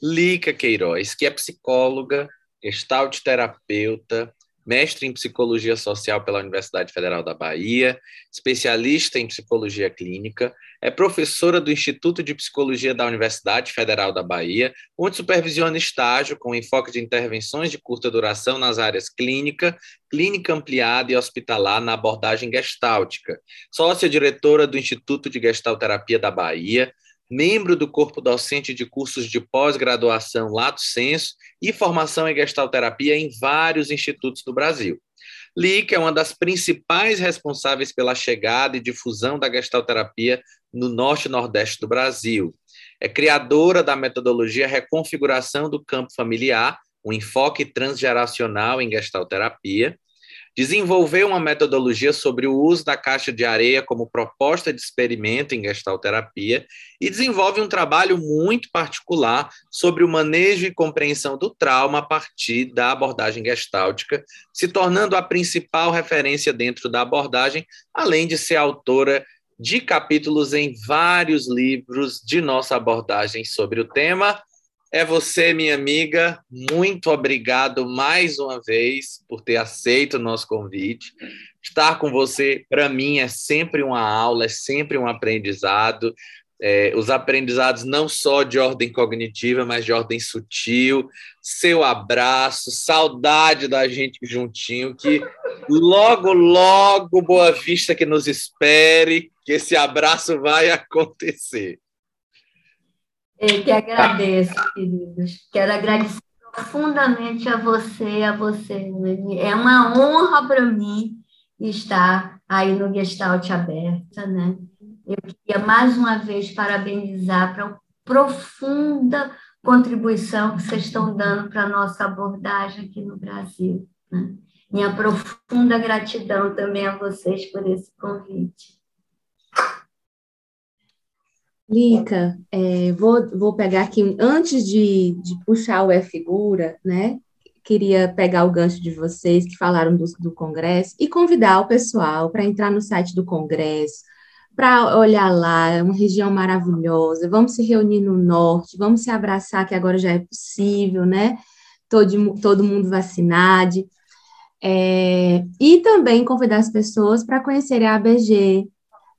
Lica Queiroz, que é psicóloga, gestalt terapeuta, mestre em psicologia social pela Universidade Federal da Bahia, especialista em psicologia clínica, é professora do Instituto de Psicologia da Universidade Federal da Bahia, onde supervisiona estágio com enfoque de intervenções de curta duração nas áreas clínica, clínica ampliada e hospitalar na abordagem gestáltica. Sócia diretora do Instituto de Gestalterapia da Bahia, membro do corpo docente de cursos de pós-graduação Lato Senso e formação em gestalterapia em vários institutos do Brasil. Lica é uma das principais responsáveis pela chegada e difusão da gestalterapia no norte e nordeste do Brasil. É criadora da metodologia Reconfiguração do Campo Familiar, um enfoque transgeracional em gestalterapia, Desenvolveu uma metodologia sobre o uso da caixa de areia como proposta de experimento em gestalterapia e desenvolve um trabalho muito particular sobre o manejo e compreensão do trauma a partir da abordagem gestáltica, se tornando a principal referência dentro da abordagem, além de ser autora de capítulos em vários livros de nossa abordagem sobre o tema é você, minha amiga. Muito obrigado mais uma vez por ter aceito o nosso convite. Estar com você, para mim, é sempre uma aula, é sempre um aprendizado. É, os aprendizados não só de ordem cognitiva, mas de ordem sutil. Seu abraço, saudade da gente juntinho, que logo, logo, Boa Vista que nos espere, que esse abraço vai (laughs) acontecer. Eu que agradeço, queridos. Quero agradecer profundamente a você, a você. É uma honra para mim estar aí no Gestalt Aberta, né? Eu queria mais uma vez parabenizar para a profunda contribuição que vocês estão dando para a nossa abordagem aqui no Brasil. Né? Minha profunda gratidão também a vocês por esse convite. Lica, é, vou, vou pegar aqui, antes de, de puxar o E-Figura, né? Queria pegar o gancho de vocês que falaram do, do Congresso e convidar o pessoal para entrar no site do Congresso, para olhar lá, é uma região maravilhosa. Vamos se reunir no norte, vamos se abraçar, que agora já é possível, né? Todo, todo mundo vacinado. É, e também convidar as pessoas para conhecerem a ABG,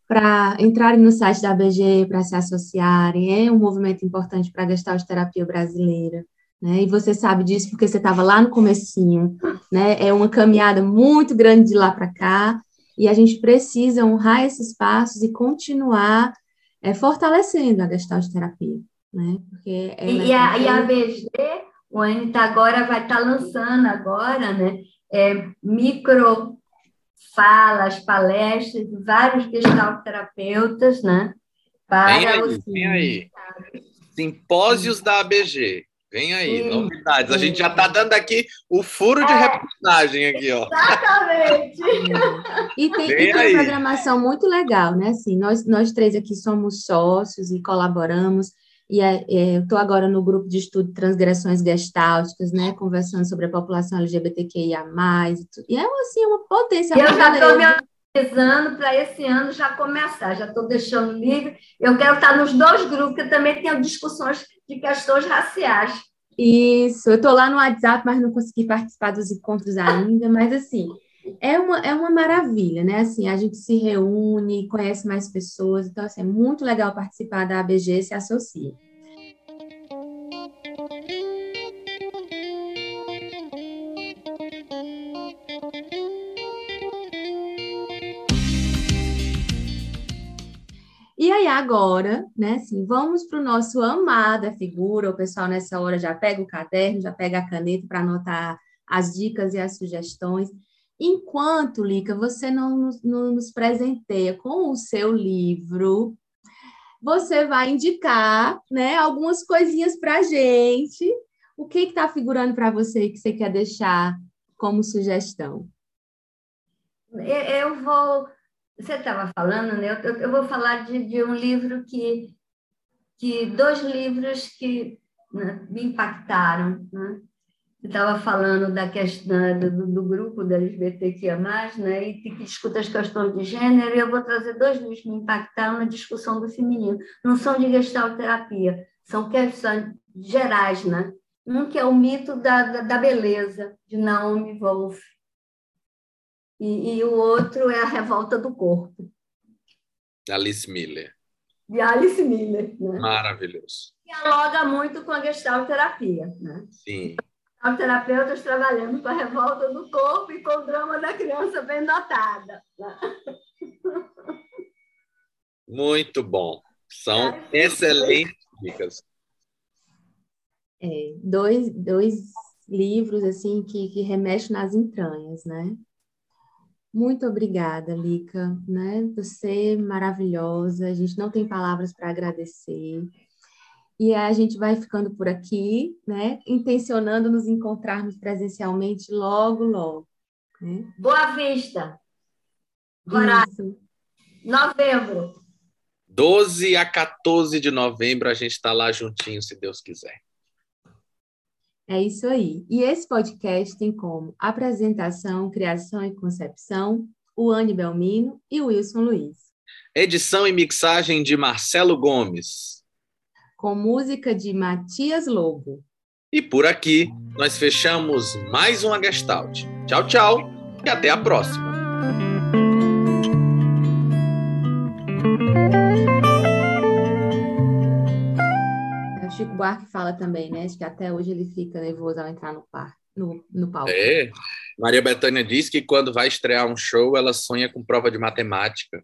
para entrarem no site da ABG, para se associarem. É um movimento importante para a gestalt terapia brasileira. Né? E você sabe disso porque você estava lá no comecinho. Né? É uma caminhada muito grande de lá para cá e a gente precisa honrar esses passos e continuar é, fortalecendo a gestalt terapia. Né? Porque e, a, e a ABG, o Anitta agora vai estar tá lançando agora, né? É, micro falas, palestras de vários gestalterapeutas, né? Para vem aí, os... vem aí. Simpósios da ABG. Vem aí, sim, novidades. Sim. A gente já está dando aqui o furo de é, reportagem aqui, ó. Exatamente. e tem, e tem uma programação muito legal, né? Assim, nós, nós três aqui somos sócios e colaboramos. E é, é, eu estou agora no grupo de estudo de transgressões gestálticas, né, conversando sobre a população LGBTQIA+, e, tudo. e é assim, uma potência. Eu já estou me organizando para esse ano já começar, já estou deixando livre. Eu quero estar nos dois grupos, que também tenho discussões de questões raciais. Isso, eu estou lá no WhatsApp, mas não consegui participar dos encontros ainda, mas assim, é uma, é uma maravilha, né? Assim, a gente se reúne, conhece mais pessoas, então assim, é muito legal participar da ABG, se associa. E aí, agora, né, assim, vamos para o nosso amada figura. O pessoal nessa hora já pega o caderno, já pega a caneta para anotar as dicas e as sugestões. Enquanto, Lica, você não nos, não nos presenteia com o seu livro, você vai indicar né, algumas coisinhas para a gente. O que está figurando para você que você quer deixar como sugestão? Eu vou. Você estava falando, né? Eu, eu, vou falar de, de um livro que, que. Dois livros que né, me impactaram. Né? Estava falando da questão do, do grupo da LGBTQIA, né, e que discute as questões de gênero, e eu vou trazer dois livros que me impactaram na discussão do feminino. Não são de gestalterapia, são questões gerais, né? Um que é o mito da, da, da beleza, de Naomi Wolf, e, e, o outro é a revolta do corpo. Alice Miller. De Alice Miller. Né? Maravilhoso. Dialoga muito com a gestalterapia. Né? Sim terapeutas trabalhando com a revolta do corpo e com o drama da criança bem dotada. Muito bom. São é, excelentes dicas. É, dois, dois livros assim que, que remexem nas entranhas, né? Muito obrigada, Lica, né? Você é maravilhosa. A gente não tem palavras para agradecer. E a gente vai ficando por aqui, né? Intencionando nos encontrarmos presencialmente logo, logo. Né? Boa Vista. Roraima. Novembro. 12 a 14 de novembro a gente está lá juntinho, se Deus quiser. É isso aí. E esse podcast tem como apresentação, criação e concepção o Anne Belmino e o Wilson Luiz. Edição e mixagem de Marcelo Gomes com música de Matias Lobo. E por aqui nós fechamos mais uma Gestalt. Tchau, tchau e até a próxima. O Chico Buarque fala também, né? Acho que até hoje ele fica nervoso ao entrar no, par, no, no palco. É. Maria Bethânia diz que quando vai estrear um show, ela sonha com prova de matemática.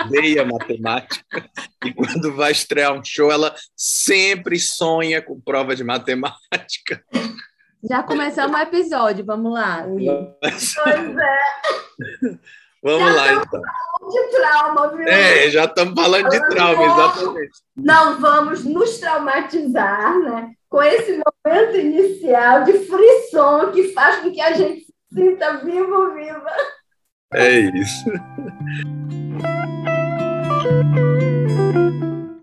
Odeia matemática e quando vai estrear um show, ela sempre sonha com prova de matemática. Já começamos o episódio, vamos lá, Will. Pois é. Vamos já lá, então. De trauma, viu? É, já estamos falando de trauma, exatamente. Não vamos nos traumatizar, né? Com esse momento inicial de frisson que faz com que a gente se sinta vivo, viva. É isso. (laughs)